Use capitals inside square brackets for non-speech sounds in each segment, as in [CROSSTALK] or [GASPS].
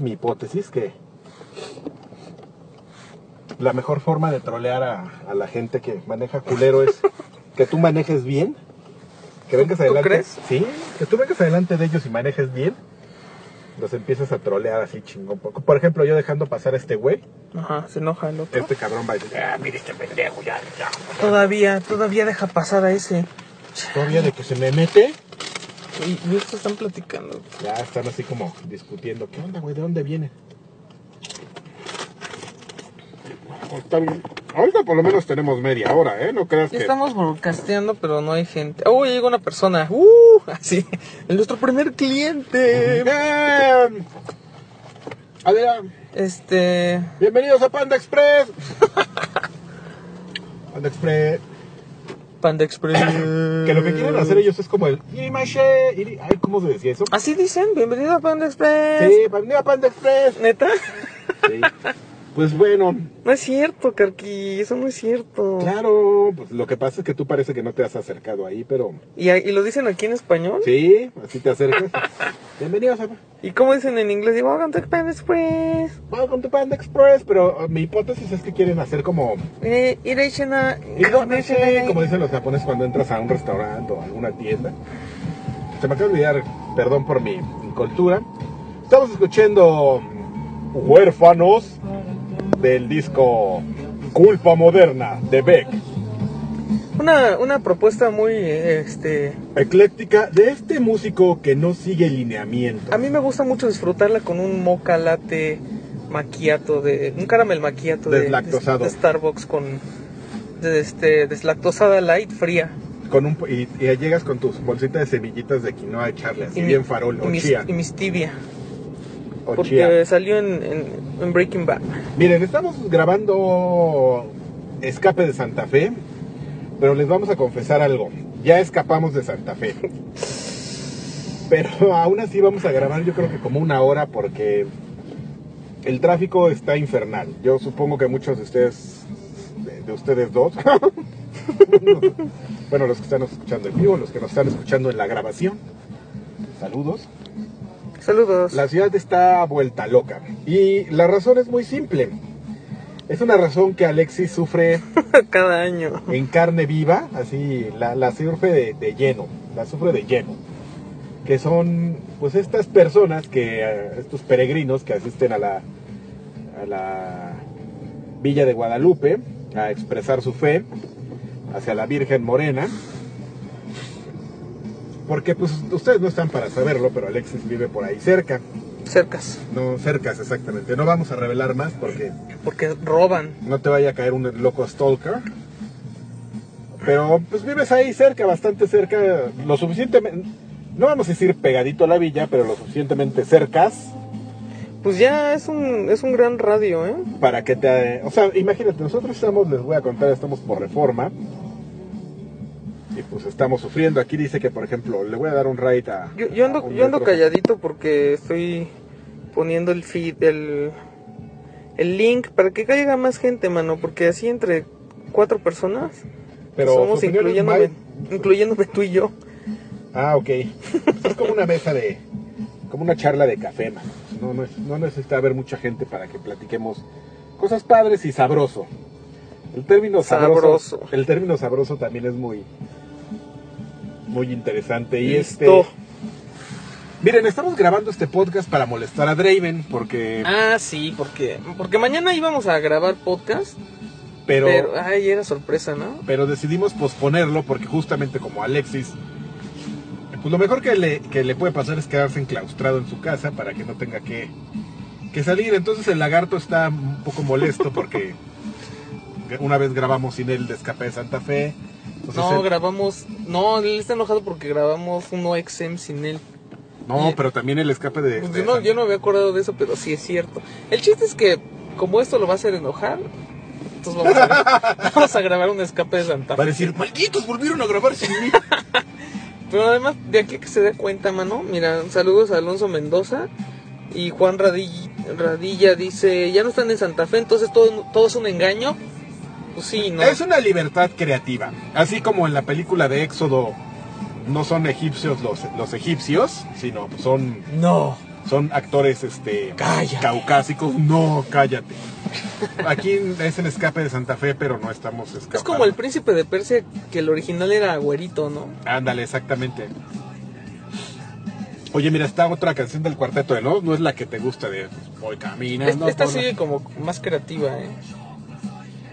Mi hipótesis que la mejor forma de trolear a, a la gente que maneja culero es [LAUGHS] que tú manejes bien. Que vengas ¿Tú adelante. crees? Sí, que tú vengas adelante de ellos y manejes bien. Los empiezas a trolear así chingón. Por por ejemplo, yo dejando pasar a este güey. Ajá, se enoja el otro. Este cabrón va a decir, ah, mire este pendejo, ya, ya. Todavía, todavía deja pasar a ese. Todavía de que se me mete. Y, estos están platicando. Ya están así como discutiendo. ¿Qué onda, güey? ¿De dónde viene? Está bien. Ahorita por lo menos tenemos media hora, ¿eh? No creas que... estamos broadcasteando, pero no hay gente. Oh, llega una persona. Uh, [LAUGHS] así. Nuestro primer cliente. Bien. Adelante. Este. Bienvenidos a Panda Express. [LAUGHS] Panda Express. Panda Express. [COUGHS] Que lo que quieren hacer ellos es como el... Ay, ¿cómo se decía eso? Así dicen, bienvenido a Panda Express. Sí, bienvenido a Panda Express. ¿Neta? Sí. Pues bueno, No es cierto, Carqui, eso no es cierto. claro, pues lo que pasa es que tú parece que no te has acercado ahí, pero ¿Y, y lo dicen aquí en español? sí, así te acercas. [LAUGHS] Bienvenidos a ¿Y cómo dicen en inglés? Digo, welcome to Panda Express. Welcome to Panda Express, pero uh, mi hipótesis es que quieren hacer como Eh. Indonesia, como dicen los japoneses cuando entras a un restaurante o a alguna tienda. Se me acaba de olvidar, perdón por mi incultura. Estamos escuchando mm, Huérfanos del disco Culpa Moderna de Beck. Una, una propuesta muy, este... Ecléctica de este músico que no sigue lineamiento. A mí me gusta mucho disfrutarla con un mocha latte macchiato de... Un caramel macchiato de, de, Starbucks con... De, este, deslactosada light fría. Con un, y, y llegas con tus bolsitas de semillitas de quinoa a echarle así mi- bien farol y o mis, chía. y mis tibia. O Porque salió en, en, en Breaking Bad. Miren, estamos grabando Escape de Santa Fe, pero les vamos a confesar algo. Ya escapamos de Santa Fe. [LAUGHS] Pero aún así vamos a grabar yo creo que como una hora porque el tráfico está infernal. Yo supongo que muchos de ustedes, de, de ustedes dos, [LAUGHS] bueno, los que están escuchando en vivo, los que nos están escuchando en la grabación, saludos. Saludos. La ciudad está vuelta loca. Y la razón es muy simple. Es una razón que Alexis sufre [LAUGHS] Cada año. en carne viva, así la, la sufre de, de lleno, la sufre de lleno. Que son pues estas personas que, eh, estos peregrinos que asisten a la, a la Villa de Guadalupe a expresar su fe hacia la Virgen Morena. Porque pues ustedes no están para saberlo, pero Alexis vive por ahí cerca. Cercas. No, cercas exactamente. No vamos a revelar más porque Porque roban. no te vaya a caer un loco stalker. Pero pues vives ahí cerca, bastante cerca, lo suficientemente, no vamos a decir pegadito a la villa, pero lo suficientemente cercas Pues ya es un, es un gran radio, ¿eh? para que te... O sea, imagínate, nosotros estamos, les voy a contar, estamos por reforma. Y pues estamos sufriendo. Aquí dice que, por ejemplo, le voy a dar un ride a... Yo, ando, yo ando calladito porque estoy poniendo el feed, el, el link para que caiga más gente, mano. Porque así entre cuatro personas Pero somos su opinión es incluyéndome, incluyéndome tú y yo. Ah, ok. Pues es como una mesa de. como una charla de café, man. No, no, es- no necesita haber mucha gente para que platiquemos cosas padres y sabroso. El término sabroso. Sabroso. El término sabroso también es muy. Muy interesante. Y Listo. este. Miren, estamos grabando este podcast para molestar a Draven, porque. Ah, sí, porque, porque mañana íbamos a grabar podcast, pero, pero, ay, era sorpresa, ¿no? pero decidimos posponerlo porque justamente como Alexis. Pues lo mejor que le, que le puede pasar es quedarse enclaustrado en su casa para que no tenga que, que salir. Entonces el lagarto está un poco molesto porque [LAUGHS] una vez grabamos sin él de escape de Santa Fe. Entonces No, él- grabamos, no, él está enojado porque grabamos un OXM sin él. no, y- pero también el escape de... Pues de yo, no, yo no me había acordado de eso, pero sí es cierto. El chiste es que, como esto lo va a hacer enojar, entonces vamos a, [LAUGHS] vamos a grabar un escape de Santa Va a Fe. decir, malditos, volvieron a grabar sin mí. [LAUGHS] Pero además, de aquí que se dé cuenta, mano, mira, saludos a Alonso Mendoza y Juan Radilla, Radilla dice, ya no están en Santa Fe, entonces todo, todo es un engaño. Pues sí, ¿no? Es una libertad creativa. Así como en la película de Éxodo no son egipcios los, los egipcios, sino son, No. son actores este Cállate. caucásicos. No, cállate. Aquí es el escape de Santa Fe, pero no estamos escapando. Es como el príncipe de Persia, que el original era güerito, ¿no? Ándale, exactamente. Oye, mira, está otra canción del Cuarteto de Nos, no es la que te gusta de Voy caminando. esta la- sigue como más creativa, ¿eh?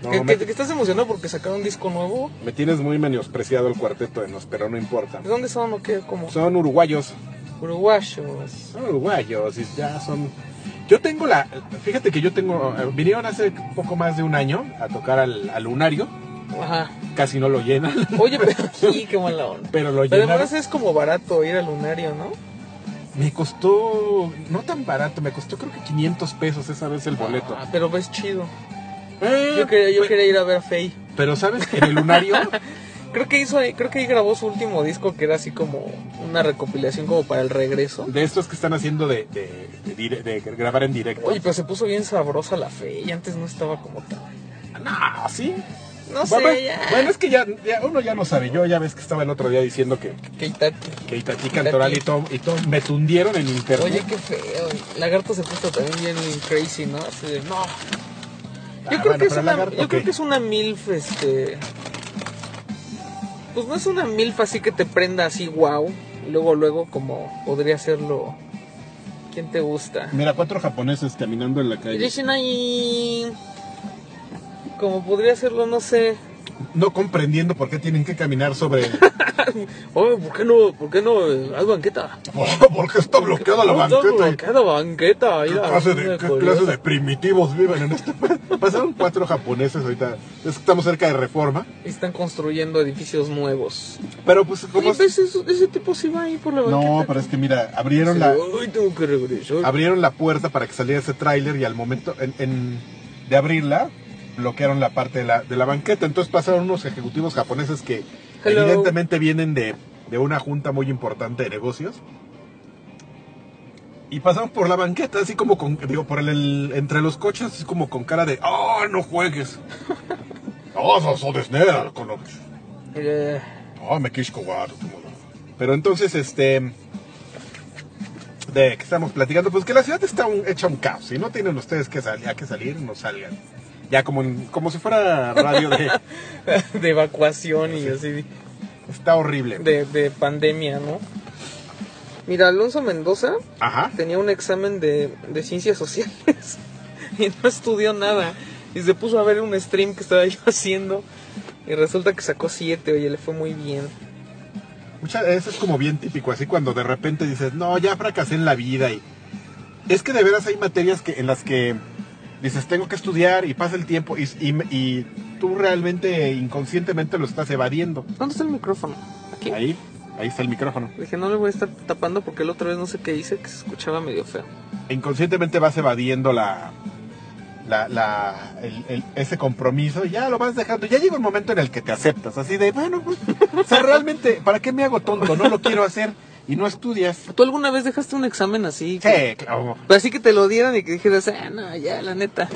No, ¿Que, me, que- que estás emocionado porque sacaron un disco nuevo? me tienes muy menospreciado el Cuarteto de Nos, pero no importa. ¿De dónde son o qué? Como Son uruguayos. uruguayos. Son uruguayos y ya son... Yo tengo la... Fíjate que yo tengo... eh, Vinieron hace poco más de un año a tocar al, al Lunario. Ajá. Casi no lo llenan, Oye, pero [LAUGHS] sí, qué mala onda. pero lo Pero llenaron. además es como barato ir al lunario, ¿no? Me costó... No tan barato, me costó creo que 500 pesos esa vez el boleto. Ah, pero ves chido. Eh, Yo quería, yo pe- quería ir a ver a Faye. Pero sabes que en el Lunario... [LAUGHS] Creo que hizo ahí, creo que ahí grabó su último disco que era así como una recopilación como para el regreso. De estos que están haciendo de, de, de dire- de grabar en directo. Oye, pero se puso bien sabrosa la fe y antes no estaba como tan. No, sí. No sé, bueno, ya. bueno, es que ya, ya uno ya no sabe. Yo ya ves que estaba el otro día diciendo que, Que Itati. que Cantoral y todo, y todo me tundieron en internet. Oye, qué feo. Lagarto se puso también bien crazy, ¿no? Así de, no. Yo, Ah, creo, bueno, que es una, yo creo que es una MILF, este. Pues no es una MILF así que te prenda así, wow. Luego, luego, como podría serlo. ¿Quién te gusta? Mira, cuatro japoneses caminando en la calle. Como podría serlo, no sé. No comprendiendo por qué tienen que caminar sobre. [LAUGHS] Oye, ¿por qué no? ¿Por qué no? Hay banqueta. [LAUGHS] porque está bloqueada la está banqueta. y- bloqueada banqueta. ¿Qué clase, de, qué curioso. clase de primitivos viven en este país? [LAUGHS] Pasaron cuatro japoneses ahorita. Es estamos cerca de Reforma. Están construyendo edificios nuevos. Pero pues, como. Oye, pues ese, ese tipo sí va ahí por la banqueta. No, pero es que mira, abrieron Sí, la, Ay, tengo que regresar. abrieron la puerta para que saliera ese tráiler y al momento en- en- de abrirla bloquearon la parte de la, de la banqueta. Entonces pasaron unos ejecutivos japoneses que Hello. evidentemente vienen de, de una junta muy importante de negocios. Y pasaron por la banqueta, así como con, digo, por el, el- entre los coches, así como con cara de, ¡oh, no juegues! ¡Oh, so, desnea, con Eh, Ah, me quis jugar, tu modo. Pero entonces, este. De que estamos platicando, pues que la ciudad está un- hecha un caos. Si no tienen ustedes que salir, que salir, no salgan. Ya como, en- como si fuera radio de. [LAUGHS] de evacuación y así. Está horrible. De, de pandemia, ¿no? Mira, Alonso Mendoza Ajá. tenía un examen de, de ciencias sociales [LAUGHS] y no estudió nada. Y se puso a ver un stream que estaba [LAUGHS] yo haciendo. Y resulta que sacó siete, oye, le fue muy bien. Mucha, eso es como bien típico, así cuando de repente dices, no, ya fracasé en la vida. y Es que de veras hay materias que, en las que dices, tengo que estudiar y pasa el tiempo y, y, y tú realmente inconscientemente lo estás evadiendo. ¿Dónde está el micrófono? Aquí. Ahí, ahí está el micrófono. Dije, no le voy a estar tapando porque la otra vez no sé qué hice que se escuchaba medio feo. inconscientemente vas evadiendo la, la, la- el- el- ese compromiso y ya lo vas dejando. Ya llega un momento en el que te aceptas, así de, bueno, pues, o sea, realmente, ¿para qué me hago tonto? No lo quiero hacer y no estudias. ¿Tú alguna vez dejaste un examen así? Sí, claro. Pero así que te lo dieran y que dijeras, ah, no, ya, la neta.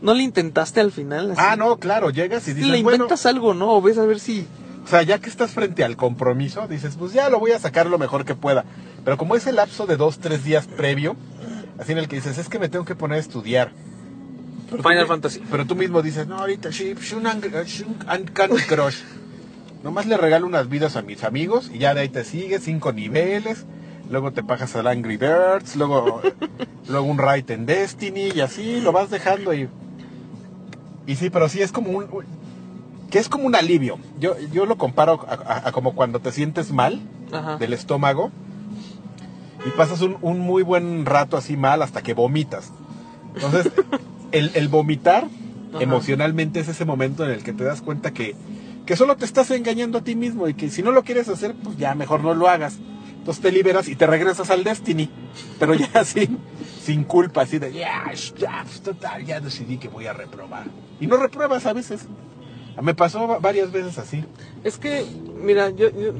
¿No le intentaste al final? Así? Ah, no, claro, llegas y dices, le bueno, inventas algo, ¿no? O ves a ver si... o sea, ya que estás frente al compromiso, dices, pues ya lo voy a sacar lo mejor que pueda. Pero como ese lapso de dos, tres días previo, así en el que dices, es que me tengo que poner a estudiar. Pero tú Final mi- Fantasy. Pero tú mismo dices, no, ahorita and- Shun and Candy Crush. Nomás le regalo unas vidas a mis amigos y ya de ahí te sigues, cinco niveles. Luego te pagas al Angry Birds, luego, [LAUGHS] luego un Right en Destiny y así lo vas dejando y... Y sí, pero sí es como un... un- que es como un alivio. Yo, yo lo comparo a, a- a como cuando te sientes mal Ajá. del estómago y pasas un, un muy buen rato así mal hasta que vomitas. Entonces, [LAUGHS] el, el vomitar Ajá. emocionalmente es ese momento en el que te das cuenta que, que solo te estás engañando a ti mismo y que si no lo quieres hacer, pues ya mejor no lo hagas. Entonces te liberas y te regresas al Destiny, pero ya [LAUGHS] sin, sin culpa, así de, ya, ya, pues, total, ya decidí que voy a reprobar. Y no repruebas a veces. Me pasó va- varias veces así. Es que, mira, yo, yo-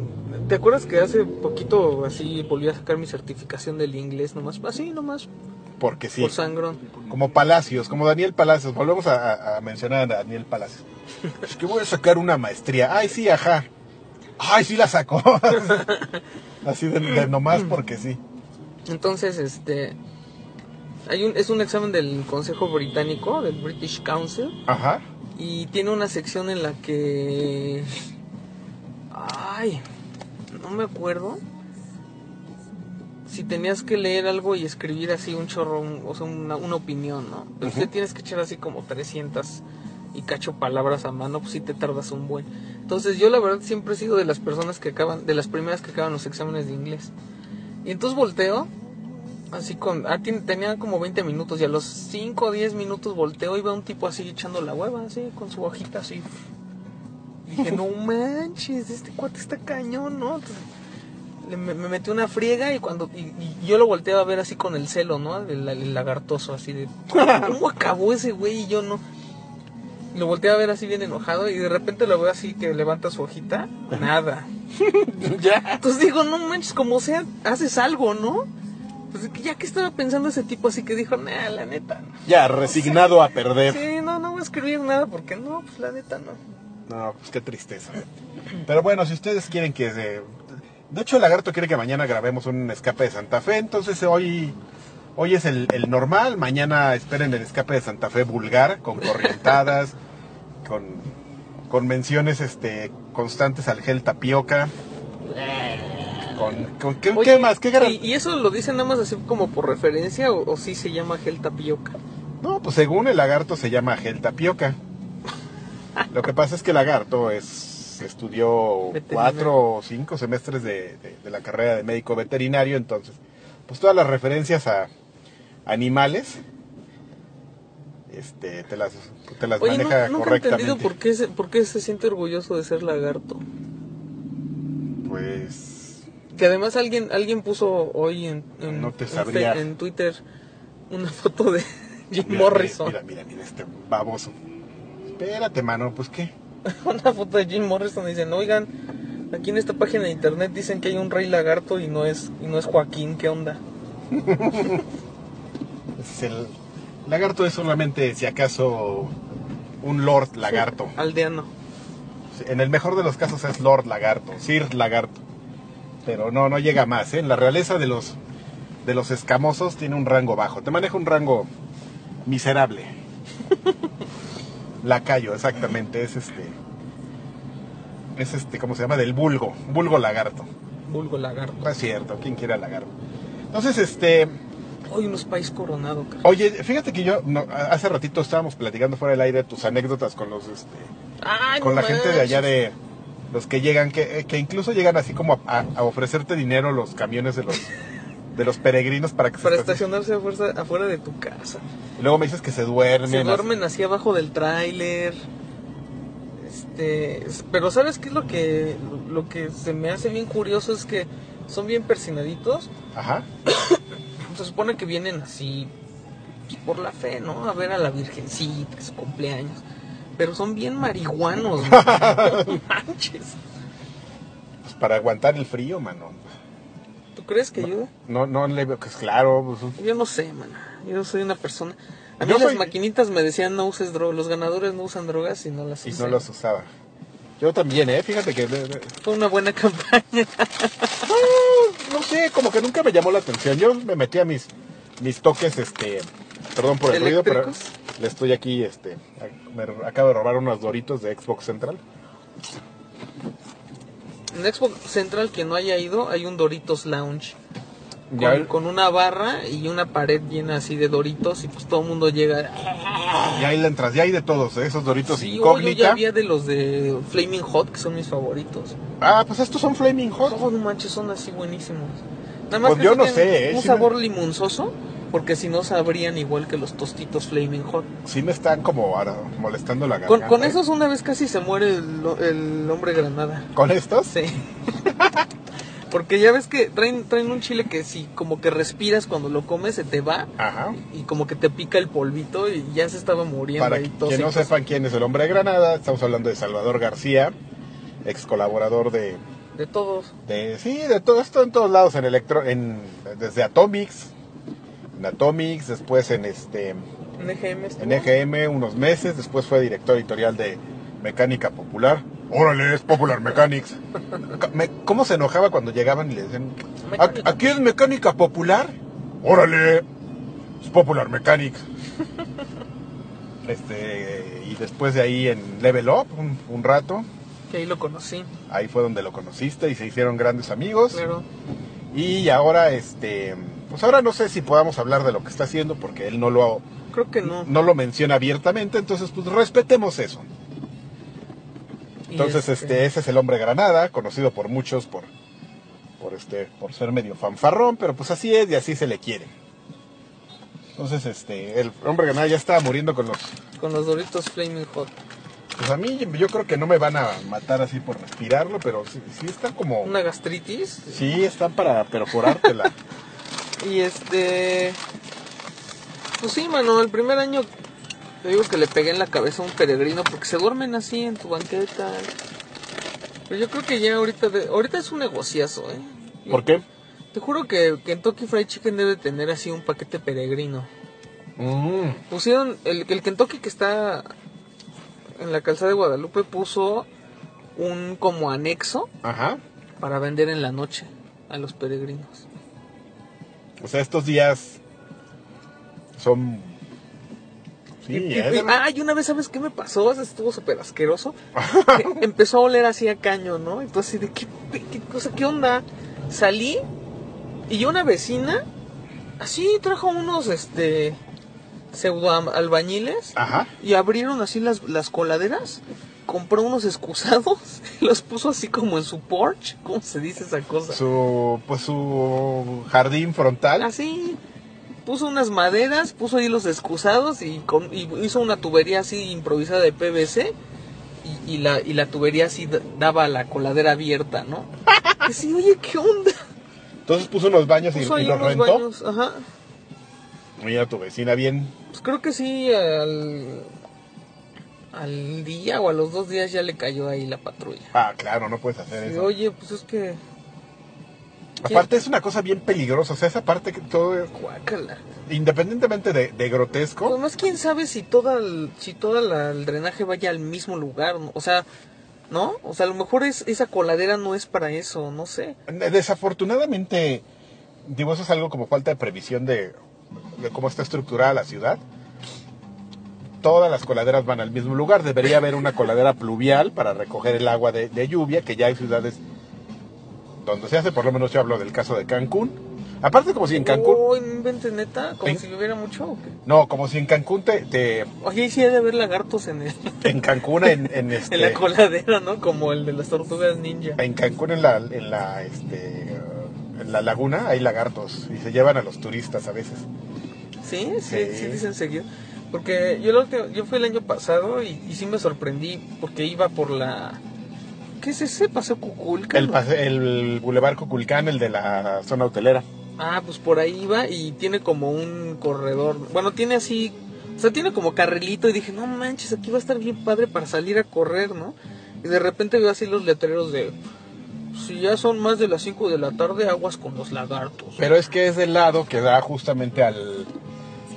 ¿te acuerdas que hace poquito así volví a sacar mi certificación del inglés nomás? Así nomás, Porque sí. por sangrón. Como Palacios, como Daniel Palacios. Volvemos a, mencionar a Daniel Palacios. Es que voy a sacar una maestría. Ay, sí, ajá. Ay, sí la sacó. [LAUGHS] Así de, de nomás porque sí. Entonces, este. Hay un, es un examen del Consejo Británico, del British Council, Ajá. y tiene una sección en la que. Ay, no me acuerdo. Si tenías que leer algo y escribir así un chorro, un- o sea, una, una opinión, ¿no? Pero Ujú. si tienes que echar así como 300 y cacho palabras a mano, pues sí te tardas un buen. Entonces yo la verdad siempre he sido de las personas que acaban, de las primeras que acaban los exámenes de inglés. Y entonces volteo, así con, ah, tenía como 20 minutos y a los 5 o 10 minutos volteo y veo un tipo así echando la hueva, así, con su hojita así. Y dije, no [LAUGHS] manches, este cuate está cañón, ¿no? Entonces, me, me metí una friega y cuando y, y yo lo volteaba a ver así con el celo, ¿no? El, el lagartoso, así de, ¿cómo acabó ese güey y yo no? Lo volteé a ver así bien enojado y de repente lo veo así que levanta su hojita, nada. [LAUGHS] ya. Entonces digo, no manches, como sea, haces algo, ¿no? Pues ya que estaba pensando ese tipo así que dijo, nah, la neta. no". Ya, resignado a perder. Sí, no, no voy a escribir nada porque no, pues la neta no. No, pues qué tristeza. Pero bueno, si ustedes quieren que se... De hecho, el lagarto quiere que mañana grabemos un escape de Santa Fe, entonces hoy, hoy es el, el normal, mañana esperen el escape de Santa Fe vulgar, con corrientadas, [LAUGHS] con, con menciones este, constantes al gel tapioca. Con, con- ¿qué, Oye, qué más? ¿Qué gar- ¿y, y eso lo dicen nada más así como por referencia o, o sí se llama gel tapioca? No, pues según el lagarto se llama gel tapioca. Lo que pasa es que el lagarto es, estudió Veterinario. cuatro o cinco semestres de, de- de la carrera de médico veterinario, entonces, pues todas las referencias a animales, este, te las, te las Oye, no, maneja nunca he entendido correctamente. por qué, se, por qué se siente orgulloso de ser lagarto. Pues, Que además alguien alguien puso hoy en, en, No te en sabría. Fe- en Twitter una foto de [LAUGHS] Jim mira, Morrison. Mira, mira, mira este baboso. Espérate, mano, pues qué. [LAUGHS] Una foto de Jim Morrison y dicen, oigan, aquí en esta página de internet dicen que hay un rey lagarto y no es, y no es Joaquín, ¿qué onda? [LAUGHS] Es el lagarto es solamente, si acaso, un lord lagarto. Aldeano. En el mejor de los casos es Lord Lagarto, Sir Lagarto. Pero no, no llega más. ¿eh? En la realeza de los, de los escamosos tiene un rango bajo. Te maneja un rango miserable. [LAUGHS] Lacayo, exactamente. Es este. Es este, ¿cómo se llama? Del vulgo. Vulgo lagarto. Vulgo lagarto. No es cierto. ¿Quién quiere al lagarto? Entonces, este. Hoy unos país coronado, cara. Oye, fíjate que yo no, hace ratito estábamos platicando fuera del aire tus anécdotas con los este, Ay, con no la gente de allá de los que llegan que, que incluso llegan así como a, a ofrecerte dinero los camiones de los [LAUGHS] de los peregrinos para que Para se estacionarse afuera, afuera de tu casa. y luego me dices que se duermen Se duermen así abajo del tráiler. Este, es- pero ¿sabes qué es lo que lo que se me hace bien curioso es que son bien persinaditos. ajá [COUGHS] Se supone que vienen así pues, por la fe, ¿no? A ver a la virgencita, su cumpleaños. Pero son bien marihuanos. No [LAUGHS] [LAUGHS] manches. pues para aguantar el frío mano ¿Tú crees que ayuda? no no le veo que es claro pues, Yo no sé, man. Yo soy una persona. A mí Yo las soy- maquinitas me decían no uses drogas. Los ganadores no usan drogas y no las y no los usaba yo también eh fíjate que Fue una buena [LAUGHS] campaña. no sé como que nunca me llamó la atención yo me metí a mis mis toques este perdón por el ruido pero le estoy aquí este me acabo de robar unos doritos de Xbox Central En Xbox Central, que no haya ido, hay un Doritos Lounge. Con, con una barra y una pared llena así de Doritos y pues todo el mundo llega. Y ahí le entras, ya hay de todos, ¿eh? esos doritos Sí, oye, incógnita. ya había de los de Flaming Hot, que son mis favoritos. Ah, pues estos son Flaming Hot. Oh, no manches, son así buenísimos. Nada más Pues que yo no sé, ¿eh? Un sabor limonzoso, porque si no sabrían igual que los tostitos Flaming Hot. Sí me están como ahora molestando la garganta. Con, con ¿eh? esos una vez casi se muere el, el hombre granada. ¿Con estos? Sí. [LAUGHS] Porque ya ves que traen, traen un chile que si como que respiras cuando lo comes se te va Ajá. y como que te pica el polvito y ya se estaba muriendo Para ahí que no sepan quién es el hombre Granada, estamos hablando de Salvador García, ex colaborador de, De todos. de sí, de todo esto en todos lados, en electro, en desde Atomics, en Atomics, después en este, En EGM en EGM unos meses, después fue director editorial de Mecánica Popular. Órale, es Popular Mechanics. [LAUGHS] Me- ¿Cómo se enojaba cuando llegaban y le decían, "Ac- aquí es mecánica popular? Órale, es Popular Mechanics. [LAUGHS] Este, y después de ahí en Level Up, un, un rato, Que ahí lo conocí, ahí fue donde lo conociste y se hicieron grandes amigos. claro. Y ahora, este, pues ahora no sé si podamos hablar de lo que está haciendo porque él no lo, Creo que no. no lo menciona abiertamente, entonces pues respetemos eso. Entonces, este, ese es el hombre granada, conocido por muchos por, por este, por ser medio fanfarrón, pero pues así es y así se le quiere. Entonces, este, el hombre granada ya estaba muriendo con los, Con los Doritos Flaming Hot. pues a mí yo creo que no me van a matar así por respirarlo, pero sí, sí están como, Una gastritis. sí están para perforártela. [LAUGHS] Y este. Pues sí, mano, el primer año te digo que le pegué en la cabeza a un peregrino porque se duermen así en tu banqueta. Pero yo creo que ya ahorita, de- ahorita es un negociazo, ¿eh? ¿Por qué? Te juro que Kentucky Fried Chicken debe tener así un paquete peregrino. Mm, Pusieron, el, el Kentucky que está en la calzada de Guadalupe puso un como anexo ajá. para vender en la noche a los peregrinos. O sea, estos días son... Sí, Y- y- es- y- ah, y una vez, ¿sabes qué me pasó? Estuvo súper asqueroso. Que [LAUGHS] empezó a oler así a caño, ¿no? Entonces, ¿de qué, qué cosa, qué onda? Salí y una vecina, así trajo unos, este, pseudo albañiles Ajá. y abrieron así las, las coladeras, compró unos excusados y [LAUGHS] los puso así como en su porch, ¿cómo se dice esa cosa? Su, pues su jardín frontal. Así, puso unas maderas, puso ahí los excusados y, con- y hizo una tubería así improvisada de PVC y, y la, y la tubería así daba la coladera abierta, ¿no? [LAUGHS] Y sí, oye, ¿qué onda? Entonces puso unos baños y, Puso y los rentó. baños, ajá. Mira tu vecina bien. Pues creo que sí, al, al día o a los dos días ya le cayó ahí la patrulla. Ah, claro, no puedes hacer eso. oye, pues es que, Aparte es una cosa bien peligrosa, o sea, esa parte que todo, es- guácala. independientemente de, de grotesco, Además, quién sabe si toda el, si toda la- el drenaje vaya al mismo lugar, o sea, ¿no? O sea, a lo mejor es, esa coladera no es para eso, no sé. desafortunadamente, digo, eso es algo como falta de previsión de, de cómo está estructurada la ciudad. Todas las coladeras van al mismo lugar, debería haber una coladera pluvial para recoger el agua de, de lluvia, que ya hay ciudades donde se hace, por lo menos yo hablo del caso de Cancún. Aparte como si en Cancún, no inventes neta, como si lloviera mucho o qué. no, como si en Cancún te, te- Oye, sí ha de haber lagartos en, el- [LAUGHS] en Cancún en, en [LAUGHS] este, en la coladera, ¿no? Como el de las tortugas ninja. en Cancún en la, en la, este, en la laguna hay lagartos y se llevan a los turistas a veces. Sí, sí, Sí. sí, dicen seguido. Porque yo, última- yo fui el año pasado y, y sí me sorprendí porque iba por la... ¿Qué es ese? Paseo Cuculca. El, pase- el Boulevard Cuculcán, el de la zona hotelera. Ah, pues por ahí iba y tiene como un corredor. Bueno, tiene así. O sea, tiene como carrilito y dije, no manches, aquí va a estar bien padre para salir a correr, ¿no? Y de repente veo así los letreros de. Si ya son más de las 5 de la tarde, aguas con los lagartos. Pero es que es del lado que da justamente al,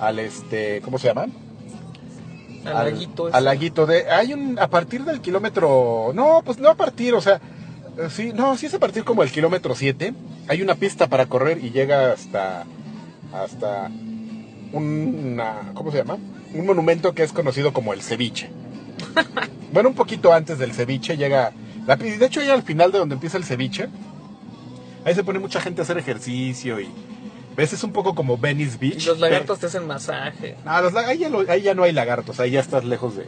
al este, ¿cómo se llama? Al laguito al laguito de, hay un, a partir del kilómetro, no, pues no a partir, o sea, eh, sí, no, sí es a partir como el kilómetro 7, hay una pista para correr y llega hasta, hasta una, ¿cómo se llama? Un monumento que es conocido como el ceviche. [LAUGHS] bueno, un poquito antes del ceviche llega, la, de hecho ya al final de donde empieza el ceviche, ahí se pone mucha gente a hacer ejercicio y, ves, es un poco como Venice Beach. Y los pero- lagartos te hacen masaje. no, los lag- ahí, ya lo- ahí ya no hay lagartos, ahí ya estás lejos de,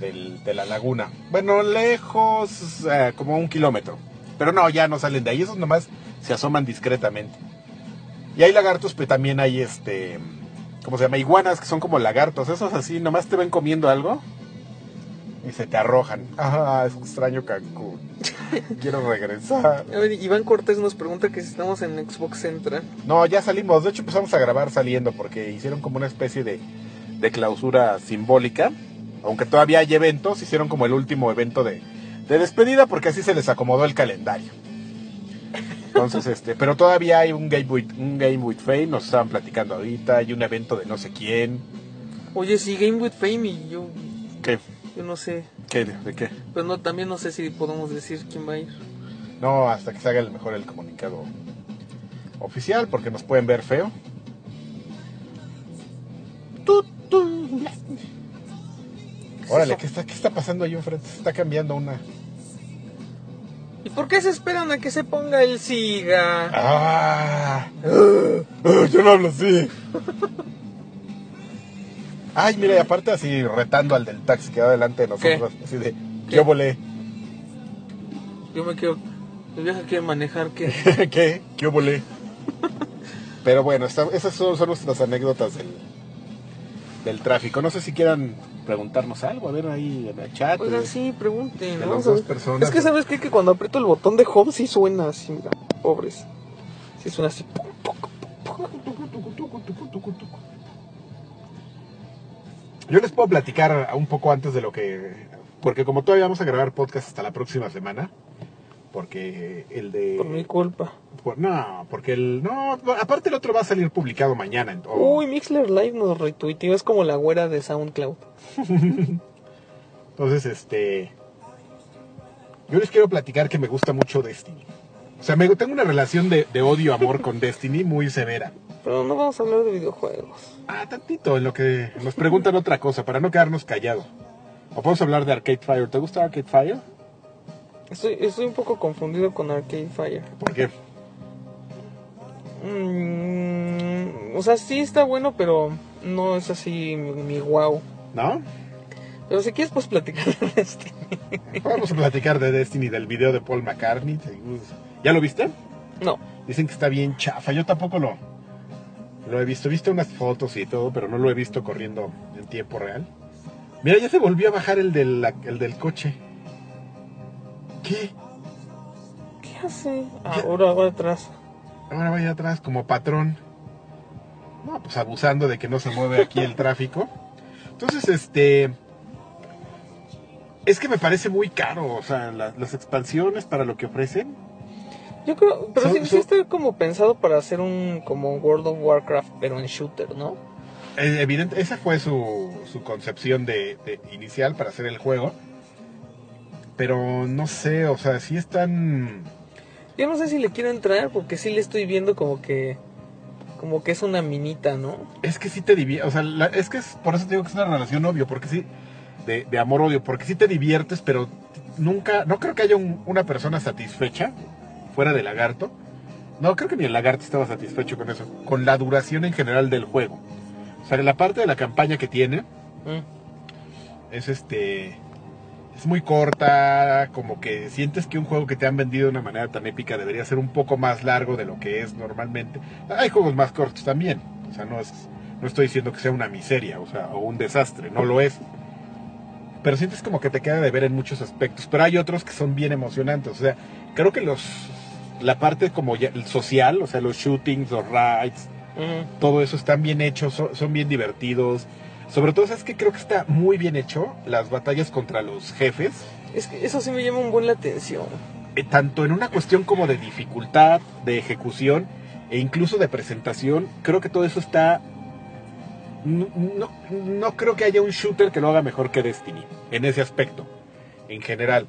del- de la laguna. Bueno, lejos, eh, como un kilómetro. Pero no, ya no salen de ahí, esos nomás se asoman discretamente. Y hay lagartos, pero también hay este, ¿cómo se llama? Iguanas, que son como lagartos, esos así, nomás te ven comiendo algo y se te arrojan. Ah, es extraño Cancún. [LAUGHS] Quiero regresar. A ver, Iván Cortés nos pregunta que si estamos en Xbox Central. No, ya salimos. De hecho, empezamos a grabar saliendo porque hicieron como una especie de, de clausura simbólica. Aunque todavía hay eventos, hicieron como el último evento de, de despedida porque así se les acomodó el calendario. Entonces, este, pero todavía hay un Game with, un Game with Fame, nos estaban platicando ahorita, hay un evento de no sé quién. Oye, sí, Game with Fame y yo. que Yo no sé. ¿Qué? ¿De qué? Pero no, también no sé si podemos decir quién va a ir. No, hasta que se haga el mejor el comunicado oficial, porque nos pueden ver feo. Tu, tu. Órale, ¿qué está, ¿qué está pasando ahí enfrente? Se está cambiando una. ¿Y por qué se esperan a que se ponga el siga? ¡Ah! [GASPS] Yo no hablo así. [LAUGHS] Ay, mira, y aparte así retando al del taxi que va delante de nosotros. Así de, ¿Qué? yo volé. Yo me quiero. Mi vieja quiere manejar que. [LAUGHS] ¿Qué? ¿Qué volé? Pero bueno, esta- esas son, son nuestras anécdotas del, del tráfico. No sé si quieran preguntarnos algo, a ver ahí en el chat. Oigan, eh. sí, pregunten. de las dos personas. Es que sabes qué? que cuando aprieto el botón de home sí suena así, mira. Pobres. Sí suena así. Yo les puedo platicar un poco antes de lo que... Porque como todavía vamos a grabar podcast hasta la próxima semana, porque el de... Por mi culpa. por- no, porque el... No, aparte el otro va a salir publicado mañana. ent- o- Uy, Mixler Live nos retuiteó. Es como la güera de SoundCloud. [LAUGHS] Entonces, este... Yo les quiero platicar que me gusta mucho Destiny. O sea, me, tengo una relación de, de odio-amor con Destiny muy severa. Pero no vamos a hablar de videojuegos. Ah, tantito, en lo que nos preguntan otra cosa, para no quedarnos callados. O podemos hablar de Arcade Fire. ¿Te gusta Arcade Fire? Estoy, estoy un poco confundido con Arcade Fire. ¿Por qué? Mm, o sea, sí está bueno, pero no es así mi, mi wow. ¿No? Pero si quieres, pues platicar de este. Vamos a platicar de Destiny, del video de Paul McCartney. ¿Ya lo viste? No. Dicen que está bien chafa. Yo tampoco lo, lo he visto. He visto unas fotos y todo, pero no lo he visto corriendo en tiempo real. Mira, ya se volvió a bajar el del, el del coche. ¿Qué? ¿Qué hace? Ahora, ahora atrás. Ahora vaya atrás como patrón. No, pues abusando de que no se mueve aquí el tráfico. Entonces, este... Es que me parece muy caro, o sea, la- las expansiones para lo que ofrecen. Yo creo, pero sí, sí está como pensado para hacer un como World of Warcraft, pero en shooter, ¿no? Eh, evidente, esa fue su, su concepción de, de inicial para hacer el juego. Pero no sé, o sea, sí están... Yo no sé si le quiero entrar porque sí le estoy viendo como que como que es una minita, ¿no? Es que sí te diviertes, o sea, la- es que es, por eso te digo que es una relación obvio, porque sí, de, de amor-odio, porque sí te diviertes, pero nunca, no creo que haya un- una persona satisfecha fuera de Lagarto. No, creo que ni el Lagarto estaba satisfecho con eso, con la duración en general del juego. O sea, la parte de la campaña que tiene Mm. es este es muy corta, como que sientes que un juego que te han vendido de una manera tan épica debería ser un poco más largo de lo que es normalmente. Hay juegos más cortos también, o sea, no es no estoy diciendo que sea una miseria, o sea, o un desastre, no lo es. Pero sientes como que te queda de ver en muchos aspectos, pero hay otros que son bien emocionantes, o sea, creo que los la parte como ya- el social, o sea, los shootings, los Ujú. todo eso están bien hechos, son, son bien divertidos. Sobre todo, ¿sabes que Creo que está muy bien hecho las batallas contra los jefes. Es que eso sí me llama un buen la atención. eh, tanto en una cuestión como de dificultad, de ejecución e incluso de presentación. Creo que todo eso está... No, no, no creo que haya un shooter que lo haga mejor que Destiny en ese aspecto, en general.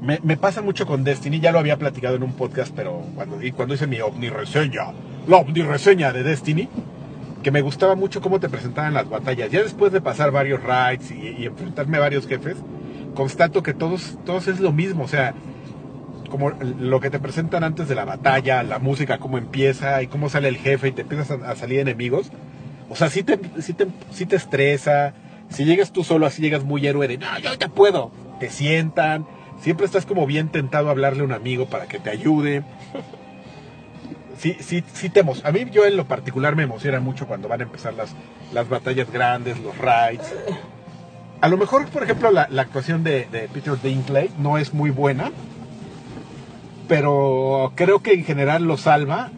Me, me pasa mucho con Destiny, ya lo había platicado en un podcast, pero cuando, cuando hice mi ovni reseña, la ovni reseña de Destiny, que me gustaba mucho cómo te presentaban las batallas. Ya después de pasar varios raids y, enfrentarme a varios jefes, constato que todos, todos es lo mismo, o sea, como lo que te presentan antes de la batalla, la música, cómo empieza y cómo sale el jefe y te empiezan a, salir enemigos. O sea, sí te, sí, te, te estresa. Si llegas tú solo, así llegas muy héroe de, no, yo te puedo. Te sientan. Siempre estás como bien tentado a hablarle a un amigo para que te ayude. Sí, sí, sí te A mí yo en lo particular me emociona mucho cuando van a empezar las, las batallas grandes, los raids. A lo mejor, por ejemplo, la, la actuación de, de Peter Dinklage no es muy buena, pero creo que en general lo salva.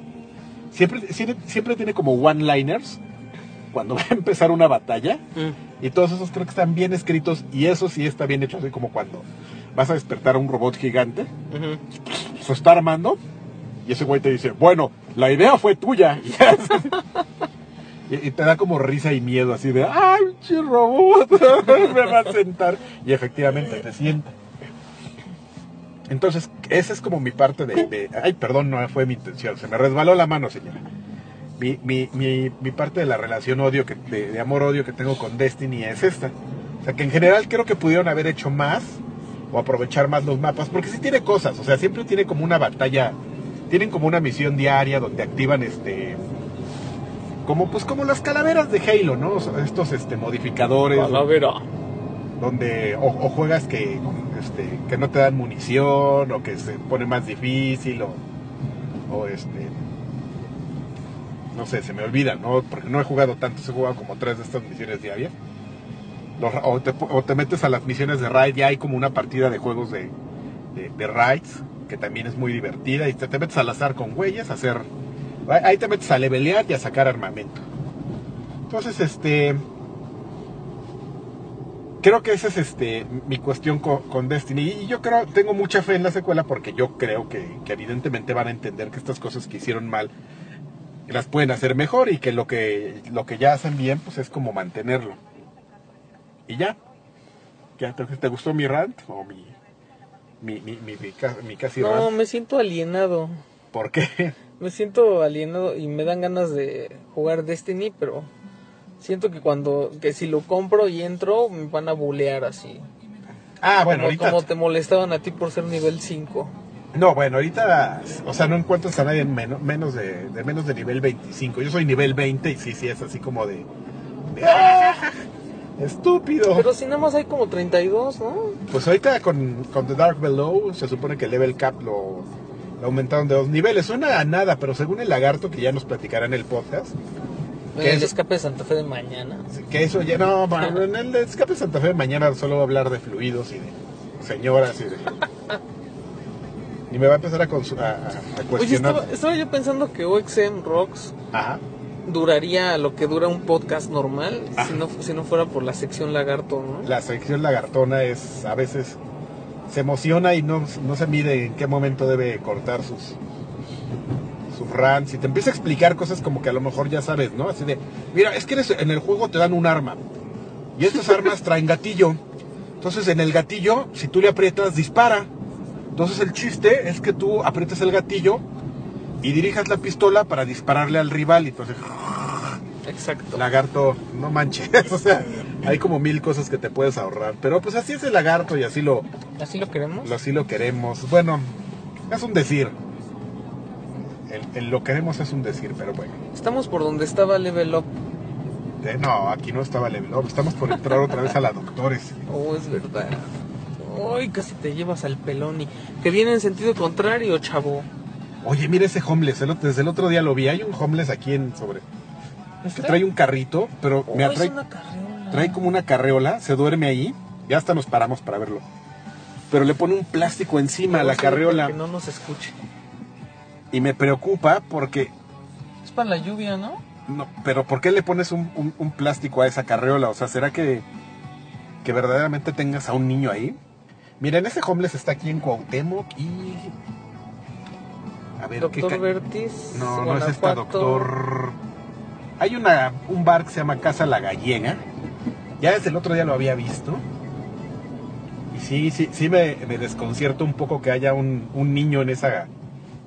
Siempre, siempre, siempre tiene como one-liners cuando [LAUGHS] va a empezar una batalla. Mm. Y todos esos creo que están bien escritos y eso sí está bien hecho, así como cuando vas a despertar a un robot gigante, Ujú. se está armando y ese güey te dice, bueno, la idea fue tuya. Y [LAUGHS] ya. Y, y te da como risa y miedo, así de, ¡ay, che robot! [LAUGHS] me va a sentar. Y efectivamente te sienta. Entonces, esa es como mi parte de, de- Ay, perdón, no fue mi intención. Se me resbaló la mano, señora. Mi, mi, mi, mi parte de la relación odio, que, de, de amor-odio que tengo con Destiny es esta. O sea, que en general creo que pudieron haber hecho más o aprovechar más los mapas, porque sí tiene cosas. O sea, siempre tiene como una batalla. Tienen como una misión diaria donde activan este como pues como las calaveras de Halo, ¿no? O sea, Estos este modificadores Calavera. donde o, o juegas que este, que no te dan munición o que se pone más difícil o, o este no sé, se me olvida, ¿no? Porque no he jugado tanto, he jugado como tres de estas misiones diarias. O, te, metes a las misiones de raid, ya hay como una partida de juegos de, de, de raids, que también es muy divertida, y te, te metes al azar con güeyes a hacer... ahí- te metes a levelear y a sacar armamento. Entonces, este... Creo que esa es este mi cuestión con, con Destiny. Y yo creo, tengo mucha fe en la secuela porque yo creo que, que evidentemente van a entender que estas cosas que hicieron mal las pueden hacer mejor y que lo que lo que ya hacen bien pues es como mantenerlo. Y ya. ¿Ya te, te gustó mi rant o mi mi, mi, mi, mi ca- mi casi No, rant? me siento alienado. ¿Por qué? [LAUGHS] Me siento alienado y me dan ganas de jugar Destiny, pero siento que cuando, que si lo compro y entro, me van a bulear así. Ah, bueno, como, ahorita como te molestaban a ti por ser nivel 5. No, bueno, ahorita, o sea, no encuentras a nadie en menos, menos de, de menos de nivel 25. Yo soy nivel 20 y sí, sí, es así como de... de, ¡ah! Estúpido. Pero si nada más hay como 32, ¿no? Pues ahorita con, con The Dark Below se supone que el level cap lo, lo aumentaron de dos niveles. Suena a nada, pero según el lagarto, que ya nos platicará en el podcast, ¿Qué El es? escape de Santa Fe de mañana. que eso ya no, bueno, en el escape de Santa Fe mañana solo va a hablar de fluidos y de señoras y de... [LAUGHS] Y me va a empezar a, a, a- a Oye, cuestionar. estaba, estaba yo pensando que OXM Rocks Ajá. Duraría lo que dura un podcast normal Ah. si no, si no fuera por la sección lagarto, ¿no? La sección lagartona es a veces se emociona y no, no se mide en qué momento debe cortar sus sus rants y te empieza a explicar cosas como que a lo mejor ya sabes, ¿no? Así de, mira, es que eres- en el juego te dan un arma y estas [LAUGHS] armas traen gatillo. Entonces en el gatillo, si tú le aprietas, dispara. Entonces el chiste es que tú aprietes el gatillo y dirijas la pistola para dispararle al rival y entonces Exacto. lagarto, no manches, [LAUGHS] o sea, hay como mil cosas que te puedes ahorrar, pero pues así es el lagarto y así lo, ¿Así lo queremos? lo- así lo queremos. Bueno, es un decir. El, el lo queremos es un decir, pero bueno. Estamos por donde estaba Level Up. Eh, no, aquí no estaba level up, estamos por entrar otra vez a la doctores. Oh, es verdad. Ay, casi te llevas al pelón y que viene en sentido contrario, chavo. Oye, mira ese homeless, el desde el otro día lo vi, hay un homeless aquí en sobre, que trae un carrito, pero Oh, mira, es trae, una carriola. trae como una carreola, se duerme ahí, ya hasta nos paramos para verlo. Pero le pone un plástico encima a la carreola. Que no nos escuche. Y me preocupa porque, Es para la lluvia, ¿no? no, pero ¿por qué le pones un, un- un plástico a esa carreola? O sea, ¿será que, que verdaderamente tengas a un niño ahí? Miren, ese homeless está aquí en Cuauhtémoc y... Ver, ¿qué Doctor ca- Vertis. No, no es esta doctor... Hay una, un bar que se llama Casa La Gallega. Ya desde el otro día lo había visto. Y sí, sí, sí me, me desconcierta un poco que haya un, un niño en esa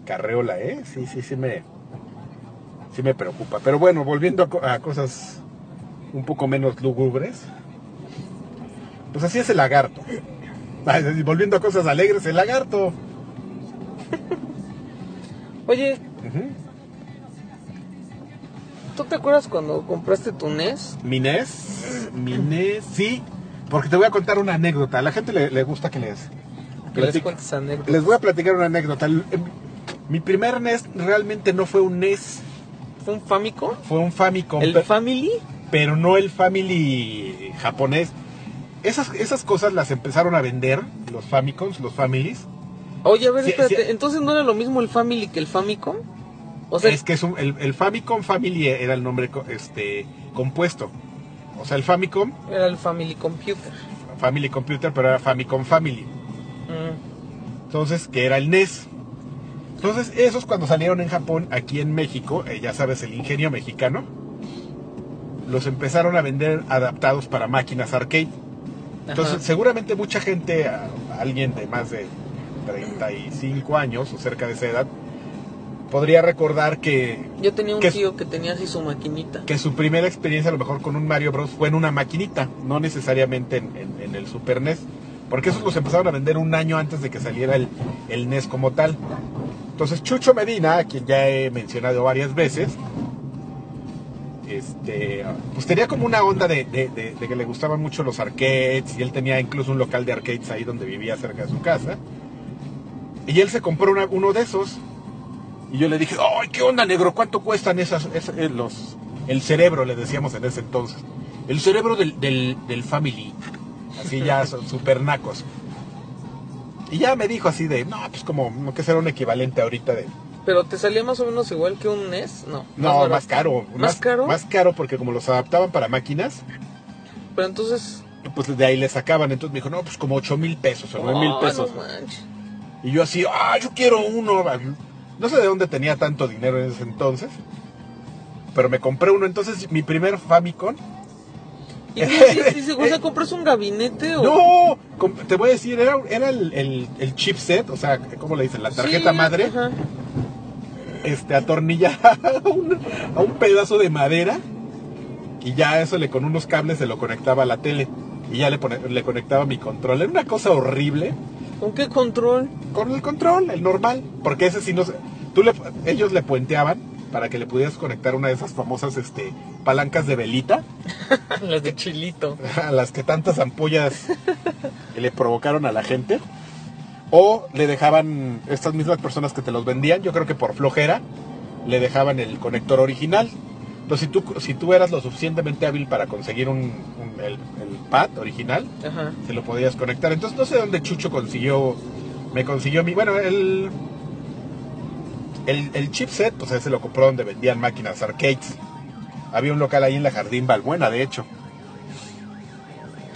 carreola, ¿eh? Sí, sí, sí me, sí me preocupa. Pero bueno, volviendo a, a cosas un poco menos lúgubres. Pues así es el lagarto. Volviendo a cosas alegres, el lagarto. Oye, Ujú. ¿tú te acuerdas cuando compraste tu NES? Mi NES, mi NES, sí, porque te voy a contar una anécdota. A la gente le, le gusta que les... Que les cuentes anécdotas. Les voy a platicar una anécdota. Em, Mi primer NES realmente no fue un NES, ¿Fue un Famicom? fue un Famicom, ¿El pe- Family? pero no el Family japonés. Esas, esas cosas las empezaron a vender, los Famicoms, los Families. Oye, a ver, Sí, espérate. sí. ¿Entonces no era lo mismo el Family que el Famicom? O sea, es que es un- el, el Famicom Family era el nombre este, compuesto. O sea, el Famicom, era el Family Computer. Family Computer, pero era Famicom Family. Mm. Entonces, que era el NES. Entonces, esos cuando salieron en Japón, aquí en México, eh, ya sabes, el ingenio mexicano, los empezaron a vender adaptados para máquinas arcade. Entonces, Ajá. seguramente mucha gente, alguien de más de 35 años o cerca de esa edad, podría recordar que, Yo tenía un tío que tenía así su maquinita. que su primera experiencia a lo mejor con un Mario Bros. fue en una maquinita, no necesariamente en, en- en el Super NES. Porque esos los empezaron a vender un año antes de que saliera el, el NES como tal. Entonces Chucho Medina, a quien ya he mencionado varias veces, este, pues tenía como una onda de, de- de- de que le gustaban mucho los arcades y él tenía incluso un local de arcades ahí donde vivía cerca de su casa. Y él se compró una- uno de esos. Y yo le dije, ¡ay, qué onda, negro! ¿Cuánto cuestan esas, esas- eh, los, el cerebro, le decíamos en ese entonces? El cerebro del, del, del Family. Así ya [LAUGHS] son super nacos. Y ya me dijo así de, no, pues como que será un equivalente ahorita de... Pero te salía más o menos igual que un NES, no. No, más caro. ¿Más caro? Más caro porque como los adaptaban para máquinas, Pero entonces. pues de ahí le sacaban. Entonces me dijo, no, pues como 8 mil pesos o 9 mil ah, pesos. no manches. Y yo así, ah, yo quiero uno. No sé de dónde tenía tanto dinero en ese entonces. Pero me compré uno. Entonces mi primer Famicom. ¿Y qué dices? [LAUGHS] O sea, compras un gabinete o.? No, te voy a decir, era, era el, el, el chipset, o sea, ¿cómo le dicen? La tarjeta Sí, madre. ajá. este, atornillada a [LAUGHS] un, a un pedazo de madera y ya eso le con unos cables se lo conectaba a la tele y ya le, pone- le conectaba mi control. Era una cosa horrible ¿Con qué control? con el control, el normal, porque ese sí no se- tú le, ellos le puenteaban para que le pudieras conectar una de esas famosas este, palancas de velita [LAUGHS] Las de chilito. [LAUGHS] a las que tantas ampollas le provocaron a la gente. O le dejaban, estas mismas personas que te los vendían, yo creo que por flojera, le dejaban el conector original. Entonces, si tú, si tú eras lo suficientemente hábil para conseguir un, un- el, el pad original, Ajá. se lo podías conectar. Entonces, no sé dónde Chucho consiguió, me consiguió mi, bueno, el, el, el chipset, pues ese lo compró donde vendían máquinas arcades. Había un local ahí en la Jardín Balbuena, de hecho.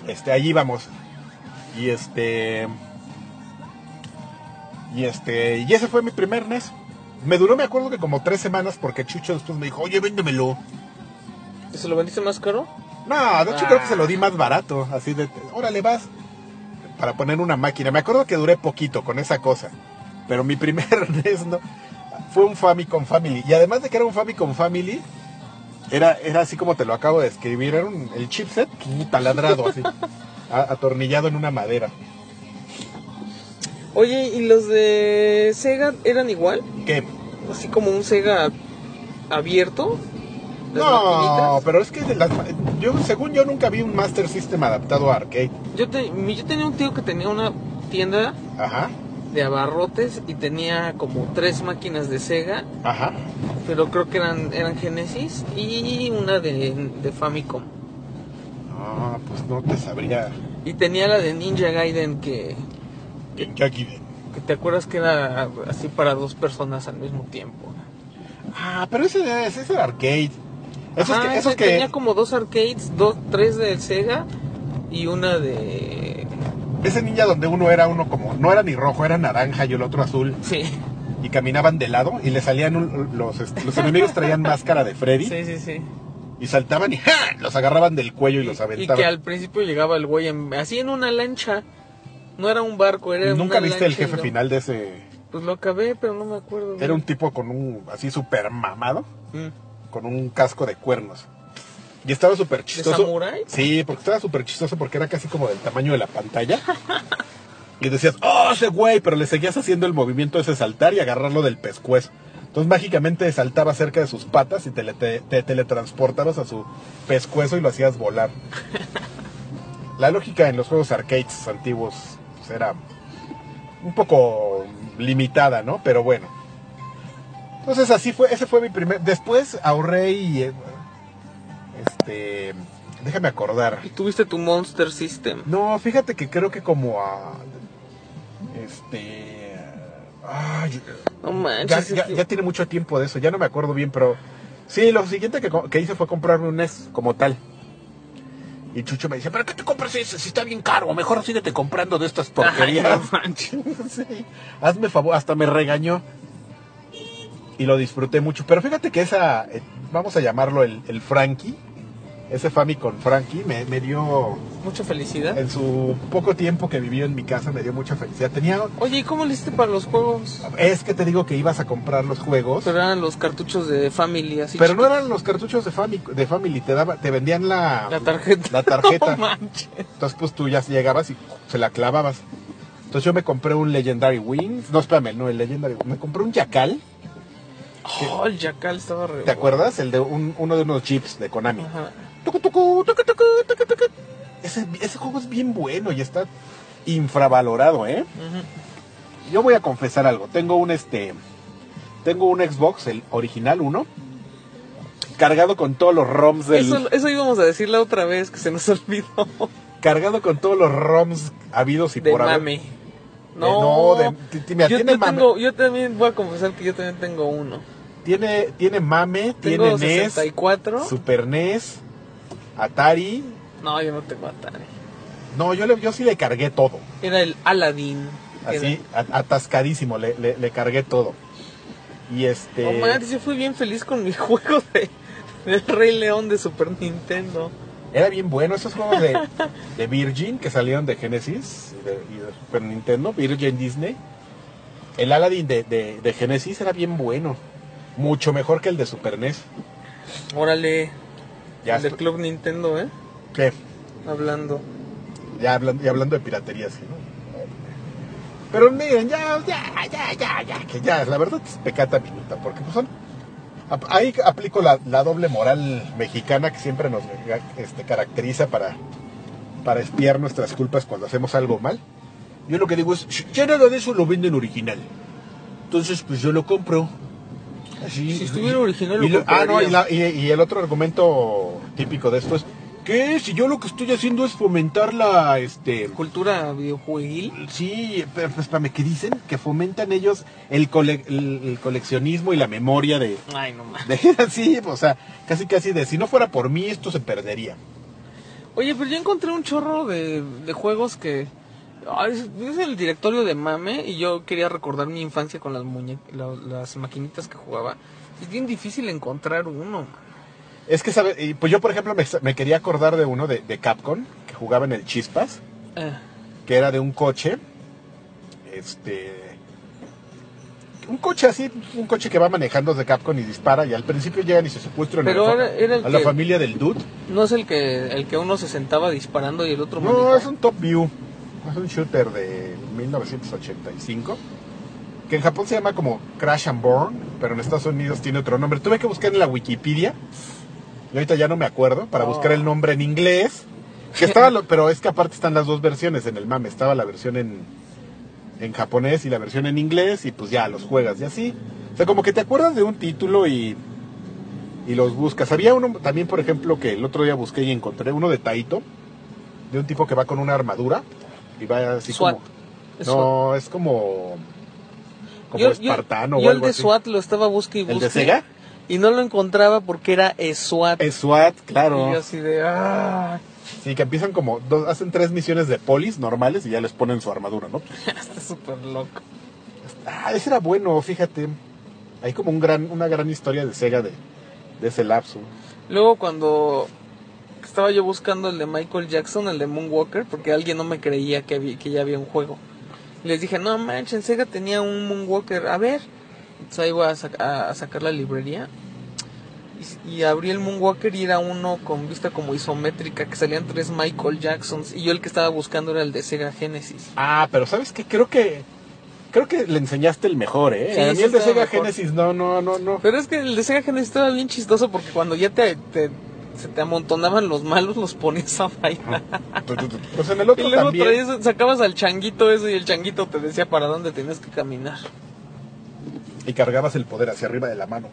Este, allí íbamos. Y este. Y este. Y ese fue mi primer NES. Me duró, me acuerdo que como tres semanas, porque Chucho después me dijo, oye, véndemelo. ¿Y se lo vendiste más caro? No, de hecho Ah. creo que se lo di más barato. Así de, órale, vas. Para poner una máquina. Me acuerdo que duré poquito con esa cosa. Pero mi primer [LAUGHS] NES no, fue un Famicom Family. Y además de que era un Famicom Family, era, era así como te lo acabo de escribir. Era un, el chipset taladrado así. a- atornillado en una madera. Oye, ¿y los de Sega eran igual? Que Así como un Sega abierto. Las no, maquinitas. pero es que las- yo, según yo nunca vi un Master System adaptado a arcade. Yo, te- yo tenía un tío que tenía una tienda Ajá, de abarrotes y tenía como tres máquinas de Sega, ajá. pero creo que eran, eran Genesis y una de, de Famicom. Ah, pues no te sabría. Y tenía la de Ninja Gaiden que, Aquí- que te acuerdas que era así para dos personas al mismo tiempo. Ah, pero ese, ese es el arcade. Esos Ajá, que, esos ese que tenía como dos arcades, dos, tres de Sega y una de... ese ninja donde uno era uno como no era ni rojo, era naranja y el otro azul Sí, y caminaban de lado y le salían un- los este, los enemigos traían [LAUGHS] máscara de Freddy sí, sí, sí. y saltaban y ¡ja! los agarraban del cuello y, los y aventaban. que al principio llegaba el güey en- así en una lancha. No era un barco, era Nunca una viste el jefe lo- final de ese Pues lo acabé, pero no me acuerdo. era un tipo con un así súper mamado, Mm. con un casco de cuernos. Y estaba súper chistoso. samurái? Sí, porque estaba súper chistoso porque era casi como del tamaño de la pantalla. [LAUGHS] y decías, ¡oh, ese güey! Pero le seguías haciendo el movimiento ese saltar y agarrarlo del pescuezo. Entonces mágicamente saltaba cerca de sus patas y te, te- te teletransportabas a su pescuezo y lo hacías volar. [LAUGHS] La lógica en los juegos arcades antiguos era un poco limitada, ¿no? Pero bueno. Entonces así fue, ese fue mi primer. Después ahorré y. eh, Este. Déjame acordar. Y tuviste tu Monster System. No, fíjate que creo que como a. Este. Ay, No manches. ya- tiene mucho tiempo de eso, ya no me acuerdo bien, pero. Sí, lo siguiente que, que hice fue comprarme un NES como tal. Y Chucho me decía, ¿pero qué te compras ese? Si está bien caro, mejor síguete comprando de estas Ay, porquerías. no [LAUGHS] manches. Sí, hazme favor, hasta me regañó. Y lo disfruté mucho. Pero fíjate que esa, eh, vamos a llamarlo el, el Frankie, ese Famicom Frankie me, me dio, Mucha felicidad. en su poco tiempo que vivió en mi casa, me dio mucha felicidad. Tenía, Oye, ¿y cómo le hiciste para los juegos? es que te digo que ibas a comprar los juegos, Pero eran los cartuchos de Family, así. pero no eran los cartuchos de, Fami- de Family, te, daba, te vendían la, La tarjeta. la tarjeta. [LAUGHS] No manches. Entonces, pues tú ya llegabas y se la clavabas. Entonces yo me compré un Legendary Wings. No, espérame, no, el Legendary Me compré un Jackal. Oh, el Jackal estaba re. ¿Te acuerdas? El de un- uno de unos chips de Konami. Ajá. Tucu, tucu, tucu, tucu, tucu, tucu. Ese, ese juego es bien bueno y está infravalorado, ¿eh? Yo voy a confesar algo. Tengo un este. Tengo un Xbox, el original uno. Cargado con todos los ROMs del. Eso, eso íbamos a decir la otra vez que se nos [LAUGHS] olvidó. Cargado con todos los ROMs habidos y De por haber. mame. no, de- ti- mira, yo, tiene yo mame. tengo, yo también voy a confesar que yo también tengo uno. Tiene, tiene mame, Tengo tiene NES, 64. Super NES, Atari. No, yo no tengo Atari. No, yo, le- yo sí le cargué todo. Era el Aladdin. Así, atascadísimo, le, le- le cargué todo. Y este. manches, yo fui bien feliz con mi [LAUGHS] juego de, del Rey León de Super Nintendo. Era bien bueno esos juegos de, de Virgin que salieron de Genesis y de, y de Super Nintendo, Virgin Disney. El Aladdin de, de, de Genesis era bien bueno. Mucho mejor que el de Super NES. Órale, Ya, el del Club Nintendo, ¿eh? ¿qué? Hablando. Ya hablando, ya hablando de piratería, sí, ¿no? Pero miren, ya, ya, ya, ya, ya, que ya, la verdad es pecata minuta, porque pues son... Ahí aplico la, la doble moral mexicana que siempre nos este, caracteriza para, para espiar nuestras culpas cuando hacemos algo mal. Yo lo que digo es, "Sh, ya nada de eso lo venden original. Entonces, pues yo lo compro. Si estuviera original, Y lo lo- ah, no, y, la- y- y el otro argumento típico de esto es, que si yo lo que estoy haciendo es fomentar la, este, Cultura videojueguil. Sí, pero pues, espérame, ¿qué dicen? Que fomentan ellos el, cole- el, el coleccionismo y la memoria de, Ay, no mames. así, [LAUGHS] o sea, casi casi de si no fuera por mí esto se perdería. Oye, pero yo encontré un chorro de, de juegos que... Es, es el directorio de Mame y yo quería recordar mi infancia con las muñe la- las maquinitas que jugaba. Es bien difícil encontrar uno. man. Es que, ¿sabes? Y, Pues yo, por ejemplo, me, me quería acordar de uno de, de Capcom, que jugaba en el Chispas, Eh, que era de un coche, este... Un coche así, un coche que va manejando de Capcom y dispara y al principio llegan y se secuestran Pero era- era el a la familia del dude. no es el que el que uno se sentaba disparando y el otro No, manejaba? es un top view. Es un shooter de 1985. Que en Japón se llama como Crash and Burn, pero en Estados Unidos tiene otro nombre. Tuve que buscar en la Wikipedia. Y ahorita ya no me acuerdo. Para Oh. buscar el nombre en inglés. Que estaba lo- pero es que aparte están las dos versiones en el mame. Estaba la versión en, en japonés y la versión en inglés. Y pues ya los juegas y así. O sea, como que te acuerdas de un título y, y los buscas. Había uno también, por ejemplo, que el otro día busqué y encontré. Uno de Taito. De un tipo que va con una armadura. Y va así SWAT. como... Es No, es como. Como Yo- espartano yo o el algo de así. SWAT lo estaba busque y ¿El de Sega? Y no lo encontraba porque era SWAT. SWAT, Y claro. yo así de... Ah, Sí, que empiezan como. Dos, hacen tres misiones de polis normales y ya les ponen su armadura, ¿no? [LAUGHS] está súper loco. Ah, ese era bueno, fíjate. Hay como un gran, una gran historia de Sega de, de ese lapso. Luego cuando estaba yo buscando el de Michael Jackson, el de Moonwalker, porque alguien no me creía que, había, que ya había un juego. Les dije, no manchen, Sega tenía un Moonwalker, a ver. Entonces ahí voy a, sac- a- a sacar la librería. Y, y abrí el Moonwalker y era uno con vista como isométrica, que salían tres Michael Jacksons. Y yo el que estaba buscando era el de Sega Genesis. Ah, pero ¿sabes qué? Creo que. Creo que le enseñaste el mejor, ¿eh? Sí, a mí sí el de Sega mejor. Genesis, no, no, no, no. Pero es que el de Sega Genesis estaba bien chistoso porque cuando ya te, te- se te amontonaban los malos, los ponías a bailar. Pues en el Y otro luego también. traías- sacabas al changuito eso y el changuito te decía para dónde tenías que caminar. Y cargabas el poder hacia arriba de la mano.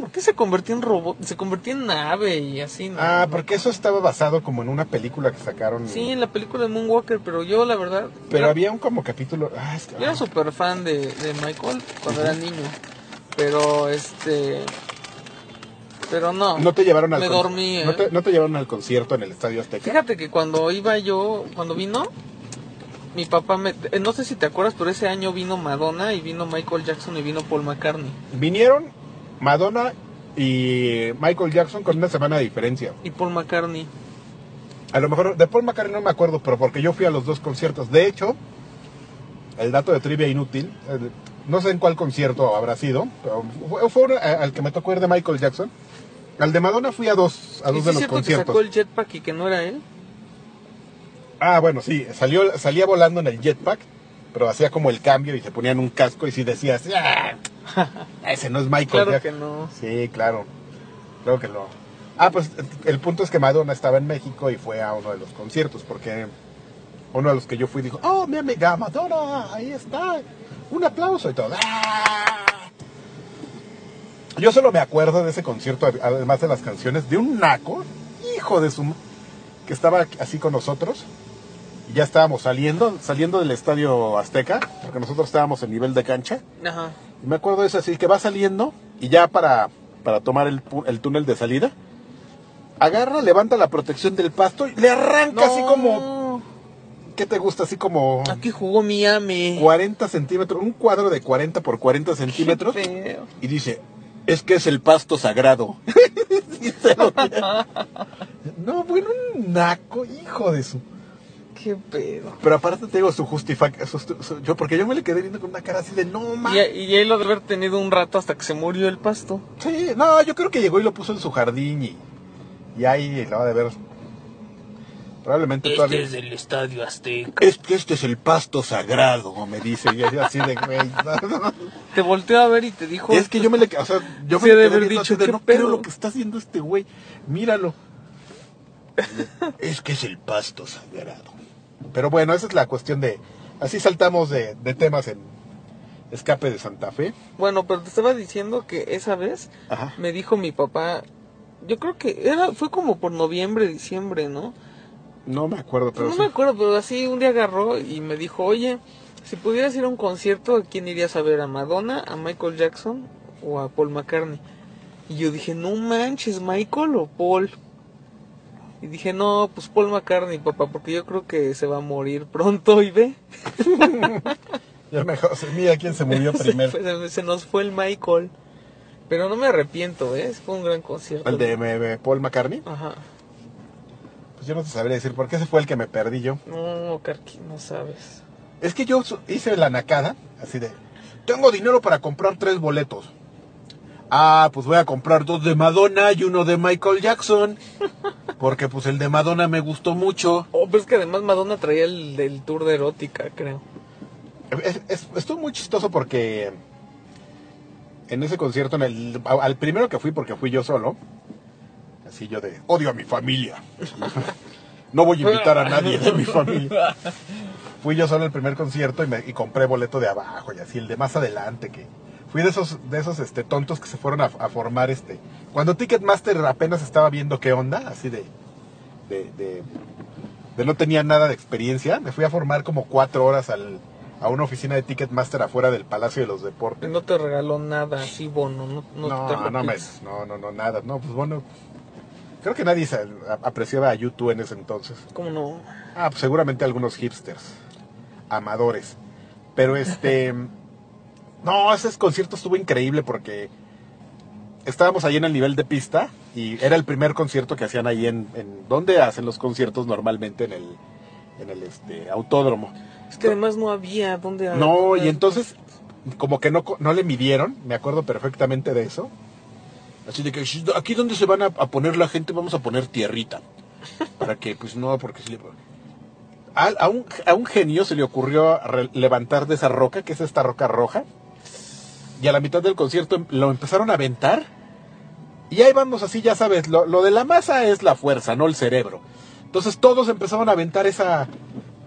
¿Por qué se convertía en robot? Se convertía en nave y así, ¿no? Ah, porque eso estaba basado como en una película que sacaron. Sí, en la película de Moonwalker, pero yo la verdad... Pero había un como capítulo. Ah, es que- yo era súper fan de, de Michael cuando era niño. Pero este... Pero no. no te llevaron al Me dormí, ¿eh? no, te, no te llevaron al concierto en el Estadio Azteca. Fíjate que cuando iba yo, cuando vino, mi papá me... eh, No sé si te acuerdas, pero ese año vino Madonna y vino Michael Jackson y vino Paul McCartney. Vinieron Madonna y Michael Jackson con una semana de diferencia. Y Paul McCartney. A lo mejor de Paul McCartney no me acuerdo, pero porque yo fui a los dos conciertos. De hecho, el dato de trivia inútil, eh, no sé en cuál concierto habrá sido, pero fue, fue al que me tocó ir de Michael Jackson. Al de Madonna fui a dos, a ¿Y dos sí de los cierto que conciertos. sacó el jetpack y que no era él? Ah, bueno, sí, salió, salía volando en el jetpack, pero hacía como el cambio y se ponían un casco y si decías, "Ah, ese no es Michael Claro que no. Sí, claro. Creo que no. Ah, pues el punto es que Madonna estaba en México y fue a uno de los conciertos, porque uno de los que yo fui dijo, oh, mi amiga Madonna, ahí está. Un aplauso y todo. ¡Ah! Yo solo me acuerdo de ese concierto, además de las canciones, de un naco, hijo de su... que estaba así con nosotros. Y ya estábamos saliendo, saliendo del estadio Azteca, porque nosotros estábamos en nivel de cancha. Ajá. Y me acuerdo de eso así, que va saliendo y ya para, para tomar el, el túnel de salida, agarra, levanta la protección del pasto y le arranca así como, ¿qué te gusta? Así como Aquí jugó Miami. 40 centímetros, un cuadro de 40 por 40 centímetros Qué feo. y dice, es que es el pasto sagrado. [LAUGHS] Sí, se lo- no, bueno, un naco, hijo de su... Qué pedo. Pero aparte te digo su justificación, yo porque yo me le quedé viendo con una cara así de no Y, mames. y él lo debe haber tenido un rato hasta que se murió el pasto. Sí, no, yo creo que llegó y lo puso en su jardín y, y ahí lo va a de ver. Probablemente todavía. el estadio Azteca. Es que este es el pasto sagrado, me dice. Y yo así de güey. [LAUGHS] no. Te volteó a ver y te dijo. Es que yo me le, o sea, yo me le de quedé haber viendo dicho, así de ¿qué no pedo? lo que está haciendo este güey. Míralo. es que es el pasto sagrado. Pero bueno, esa es la cuestión de. Así saltamos de, de temas en Escape de Santa Fe. Bueno, pero te estaba diciendo que esa vez Ajá. me dijo mi papá. Yo creo que era fue como por noviembre, diciembre, ¿no? No me acuerdo, pero no sí. me acuerdo, pero así un día agarró y me dijo, oye, si pudieras ir a un concierto, ¿a quién irías a ver? ¿A Madonna, a Michael Jackson o a Paul McCartney? Y yo dije, no manches, Michael o Paul. Y dije, no, pues Paul McCartney, papá, porque yo creo que se va a morir pronto y ve. [LAUGHS] Ya mejor, mira quién se murió [LAUGHS] se, primero. fue- se- nos fue el Michael. Pero no me arrepiento, ¿eh? Fue un gran concierto. El de Paul McCartney. Ajá. Pues yo no te sabría decir por qué ese fue el que me perdí yo. No, Carqui, no sabes. Es que yo hice la nacada, así de, tengo dinero para comprar tres boletos. Ah, pues voy a comprar dos de Madonna y uno de Michael Jackson. [LAUGHS] Porque pues el de Madonna me gustó mucho. Oh, pero es que además Madonna traía el del tour de erótica, creo. Es- es- estuvo muy chistoso porque en ese concierto, en el, al primero que fui, porque fui yo solo, así yo de, odio a mi familia. No voy a invitar a nadie de mi familia. Fui yo solo el primer concierto y, me, y compré boleto de abajo y así, el de más adelante que... Fui de esos, de esos este, tontos que se fueron a, a formar este... Cuando Ticketmaster apenas estaba viendo qué onda, así de... de, de de no tenía nada de experiencia, me fui a formar como cuatro horas al, a una oficina de Ticketmaster afuera del Palacio de los Deportes. no te regaló nada así, bono. No, no, No, te no, me- no, no, no, nada. No, pues bueno, creo que nadie apreciaba a YouTube en ese entonces. ¿Cómo no? Ah, pues seguramente algunos hipsters, amadores. Pero este, [LAUGHS] no, ese concierto estuvo increíble porque estábamos ahí en el nivel de pista y era el primer concierto que hacían ahí en, en ¿dónde hacen los conciertos normalmente? En el, en el este, autódromo. Es que además no había dónde... No, y entonces, como que no, no le midieron, me acuerdo perfectamente de eso. Así de que "Sh, aquí donde se van a, a poner la gente vamos a poner tierrita. Para que, pues no, porque si le... A, a un, a un genio se le ocurrió levantar de esa roca, que es esta roca roja. Y a la mitad del concierto em- lo empezaron a aventar. Y ahí vamos así, ya sabes, lo, lo de la masa es la fuerza, no el cerebro. Entonces todos empezaron a aventar esa,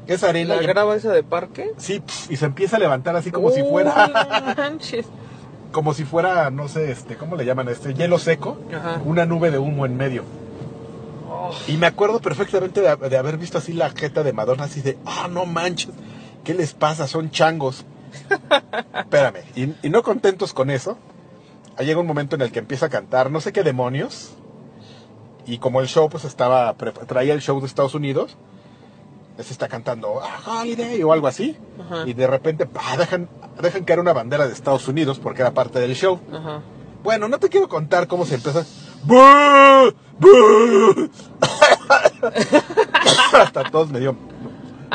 esa arena. ¿La y- grava esa de parque? Sí, y se empieza a levantar así como si fuera, manches. Como si fuera, no sé, este, ¿cómo le llaman este? Hielo seco, Ajá. una nube de humo en medio. Oh, Y me acuerdo perfectamente de, de haber visto así la jeta de Madonna, así de, ah, no manches, ¿qué les pasa? Son changos. [LAUGHS] Espérame, y, y no contentos con eso, llega un momento en el que empieza a cantar, no sé qué demonios, y como el show pues estaba, traía el show de Estados Unidos, se está cantando "Ah, Holiday o algo así, Ajá. y de repente dejan, dejan caer una bandera de Estados Unidos porque era parte del show. Ajá. Bueno, no te quiero contar cómo se. ¡Bú! [LAUGHS] Hasta todos me dio.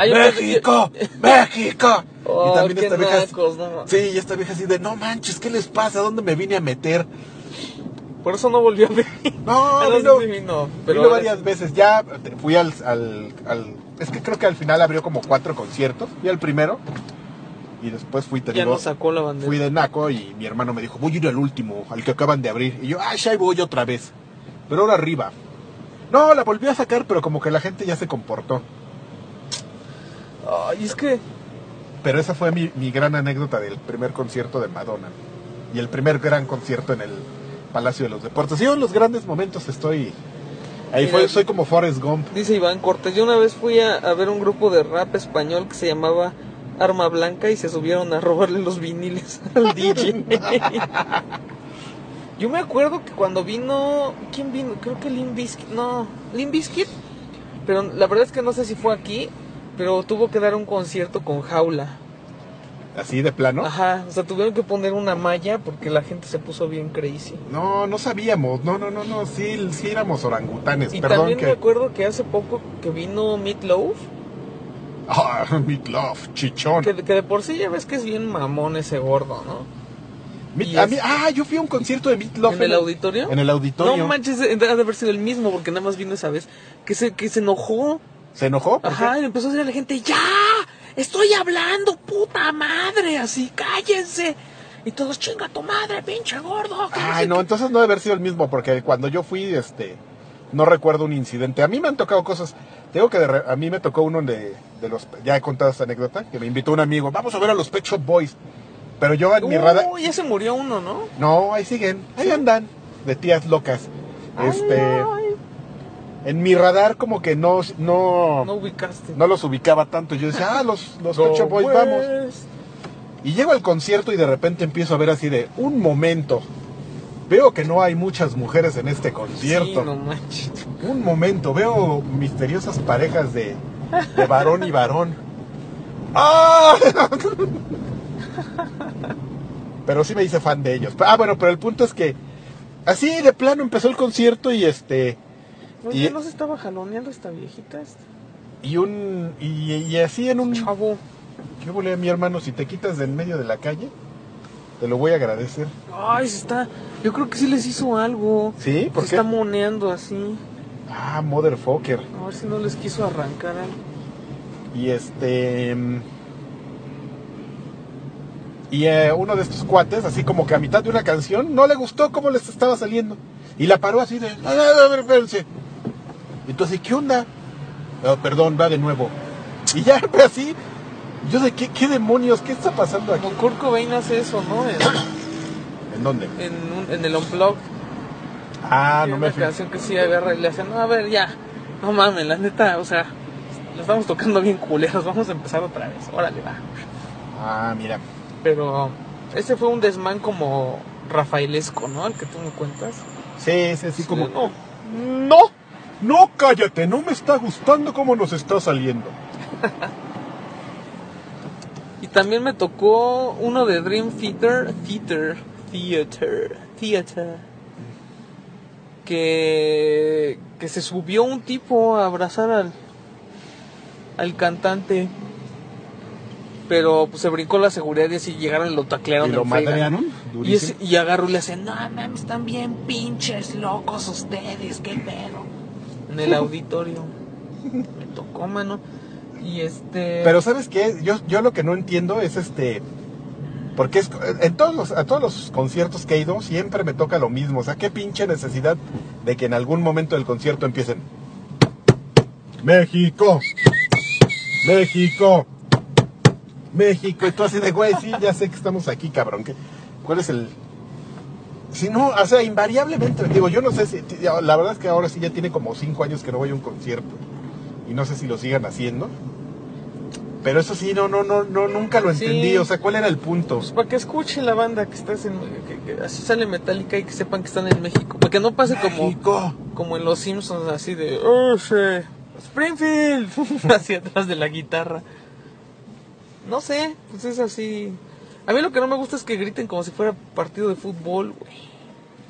Yo ¡México! ¡México! Oh, qué vieja. nacos, no. Sí, y esta vieja así de, no manches, ¿qué les pasa? ¿A dónde me vine a meter? Por eso no volvió a ver. No, [LAUGHS] Ah, vino, sí, vino, vino pero varias veces. Ya fui al, al, al- Es que creo que al final abrió como cuatro conciertos. Fui al primero. Y después fui, te ya digo, no sacó la bandera. fui de naco y mi hermano me dijo, voy a ir al último, al que acaban de abrir. Y yo, ah, ya voy otra vez. Pero ahora arriba. No, la volví a sacar, pero como que la gente ya se comportó. Ay, es que. Pero esa fue mi, mi gran anécdota del primer concierto de Madonna. Y el primer gran concierto en el Palacio de los Deportes. Yo en los grandes momentos estoy... Ahí Mira, fue, soy como Forrest Gump. Dice Iván Cortés, yo una vez fui a, a ver un grupo de rap español que se llamaba Arma Blanca y se subieron a robarle los viniles [LAUGHS] al DJ. [LAUGHS] yo me acuerdo que cuando vino, ¿quién vino? Creo que Limp Bizkit, no, Limp Bizkit, pero la verdad es que no sé si fue aquí, pero tuvo que dar un concierto con jaula. Así de plano. Ajá, o sea, tuvieron que poner una malla porque la gente se puso bien crazy. No, no sabíamos. No, no, no, no. Sí, sí éramos orangutanes. Y Perdón también que... me acuerdo que hace poco que vino Meatloaf, Ah, [LAUGHS] Meatloaf, chichón. que, que de por sí ya ves que es bien mamón ese gordo, ¿no? Meat- a mí- ah, yo fui a un concierto de Meatloaf. ¿En el auditorio? En el auditorio. No manches, ha de haber sido el mismo porque nada más vino esa vez. Que se, que se enojó. ¿Se enojó? ¿Por Ajá, y empezó a decir a la gente, ¡ya! ¡Estoy hablando, puta madre! Así, cállense. Y todos, chinga tu madre, pinche gordo. Ay, no, qué". entonces no debe haber sido el mismo, porque cuando yo fui, este, no recuerdo un incidente. A mí me han tocado cosas. Tengo que de re- a mí me tocó uno de, de los, ya he contado esta anécdota, que me invitó un amigo, vamos a ver a los Pet Shop Boys. Pero yo en mi radar, Uh, ya se murió uno, ¿no? no, ahí siguen, ahí andan, de tías locas. Este, Ay, en mi radar como que no, no, no ubicaste. no los ubicaba tanto. Yo decía, ah, los, los No, Boys, pues. vamos. Y llego al concierto y de repente empiezo a ver así de, un momento. Veo que no hay muchas mujeres en este concierto. Sí, no manches. Un momento, veo misteriosas parejas de, de varón y varón. ¡Ah! Pero sí me hice fan de ellos. Ah, bueno, pero el punto es que así de plano empezó el concierto y este Oye, Y- ¿no se estaba jaloneando esta viejita? Esta? y un y, y así en un Chavo. yo volé a mi hermano si te quitas del medio de la calle te lo voy a agradecer. Ay, se está. Yo creo que sí les hizo algo. ¿Sí? ¿Por se qué? está moneando así. Ah, motherfucker. A ver si no les quiso arrancar algo. Y este. Y eh, uno de estos cuates, así como que a mitad de una canción, no le gustó cómo les estaba saliendo. Y la paró así de. "A ver, a ver, espérense". Así, ¿qué onda? "Ah, perdón, va de nuevo. Y ya, [LAUGHS] pues, así. Yo de qué, qué demonios, qué está pasando aquí. Con Kurt Cobain hace eso, ¿no? En, ¿En dónde? en, un- en el Unplugged. Ah, Tiene no me una canción que sí agarra y le hace, no, a ver, ya. No mames, la neta, o sea, la estamos tocando bien culeros. Vamos a empezar otra vez. Órale, va. Ah, mira. Pero ese fue un desmán como rafaelesco, ¿no? El que tú me cuentas. Sí, sí, así como. No. No, no, cállate, no me está gustando cómo nos está saliendo. [LAUGHS] Y también me tocó uno de Dream Theater, Theater, Theater, Theater. Que, que se subió un tipo a abrazar al, al cantante. Pero pues, se brincó la seguridad y así llegaron y lo taclearon Y lo madrearon, Y, y agarró y le hace, no mames, están bien pinches locos ustedes, qué pedo. En el auditorio. Me tocó, mano. Y este... Pero ¿sabes qué? Yo, yo lo que no entiendo es este... Porque es, en todos a todos los conciertos que he ido siempre me toca lo mismo. O sea, qué pinche necesidad de que en algún momento del concierto empiecen... México. México. México. Y tú así de, güey, sí, ya sé que estamos aquí, cabrón. ¿qué- ¿Cuál es el...? Si no, o sea, invariablemente, digo, yo no sé si... La verdad es que ahora sí ya tiene como cinco años que no voy a un concierto. Y no sé si lo sigan haciendo. Pero eso sí, no, no, no, no, nunca lo Sí. entendí. O sea, ¿cuál era el punto? Pues para que escuche la banda que estás en... que- que así sale Metallica y que sepan que están en México. Para que no pase como, México. como en Los Simpsons, así de... "Oh, sí, Springfield! [LAUGHS] hacia atrás de la guitarra. No sé, pues es así... A mí lo que no me gusta es que griten como si fuera partido de fútbol, güey.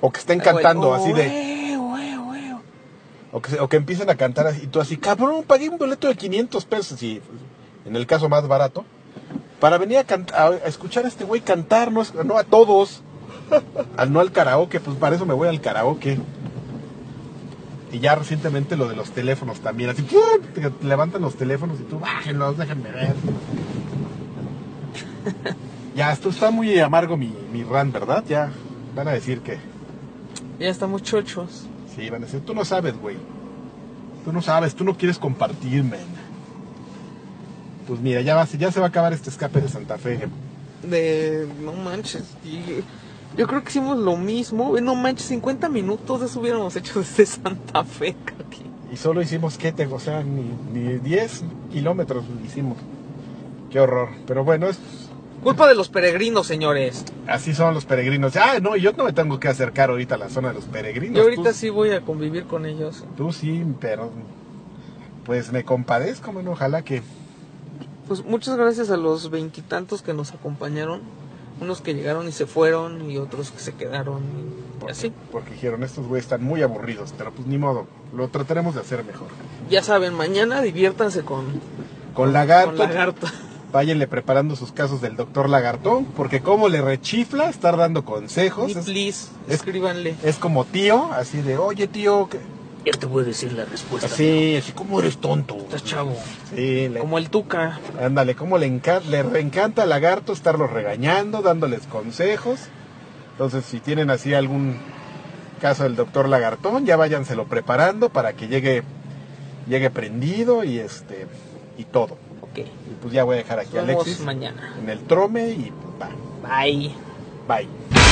O que estén Ay, cantando así de... güey, güey. O que, o que empiecen a cantar así, y tú así, cabrón, pagué un boleto de 500 pesos, y en el caso más barato, para venir a, a, a escuchar a este güey cantar, no, no a todos, [LAUGHS] al no al karaoke, pues para eso me voy al karaoke. Y ya recientemente lo de los teléfonos también, así, te levantan los teléfonos y tú, bájenlos, déjenme ver. [LAUGHS] ya, esto está muy amargo mi, mi run, ¿verdad? Ya van a decir que... Ya estamos chochos. Sí, van a decir, tú no sabes, güey. Tú no sabes, tú no quieres compartir, man. Pues mira, ya, va, ya se va a acabar este escape de Santa Fe. De. No manches. y- yo creo que hicimos lo mismo. No manches, 50 minutos de eso hubiéramos hecho desde Santa Fe, Kaki. Y solo hicimos, ¿qué te? O sea, ni, ni 10 kilómetros hicimos. Qué horror. Pero bueno, es, Culpa de los peregrinos, señores. así son los peregrinos. Ah, no, yo no me tengo que acercar ahorita a la zona de los peregrinos. Yo ahorita tú, sí voy a convivir con ellos. Tú sí, pero... Pues me compadezco, bueno, ojalá que... Pues muchas gracias a los veintitantos que nos acompañaron. Unos que llegaron y se fueron y otros que se quedaron. Y Porque, así. porque dijeron, estos güeyes están muy aburridos, pero pues ni modo, lo trataremos de hacer mejor. Ya saben, mañana diviértanse con, Con lagarto, con lagarto. Váyanle preparando sus casos del doctor lagartón, porque como le rechifla estar dando consejos, Y es, please, es- escríbanle. es como tío, así de, oye tío, que... Ya te voy a decir la respuesta. así, así como eres tonto. Estás chavo. Sí, le- Como el Tuca. ándale, como le, enca- le reencanta al lagarto estarlos regañando, dándoles consejos. Entonces, si tienen así algún caso del doctor lagartón, ya váyanselo preparando para que llegue, llegue prendido y este, y todo. Ok. Y pues ya voy a dejar aquí a Nos Alexis mañana. en el trome y pues va. Bye. Bye.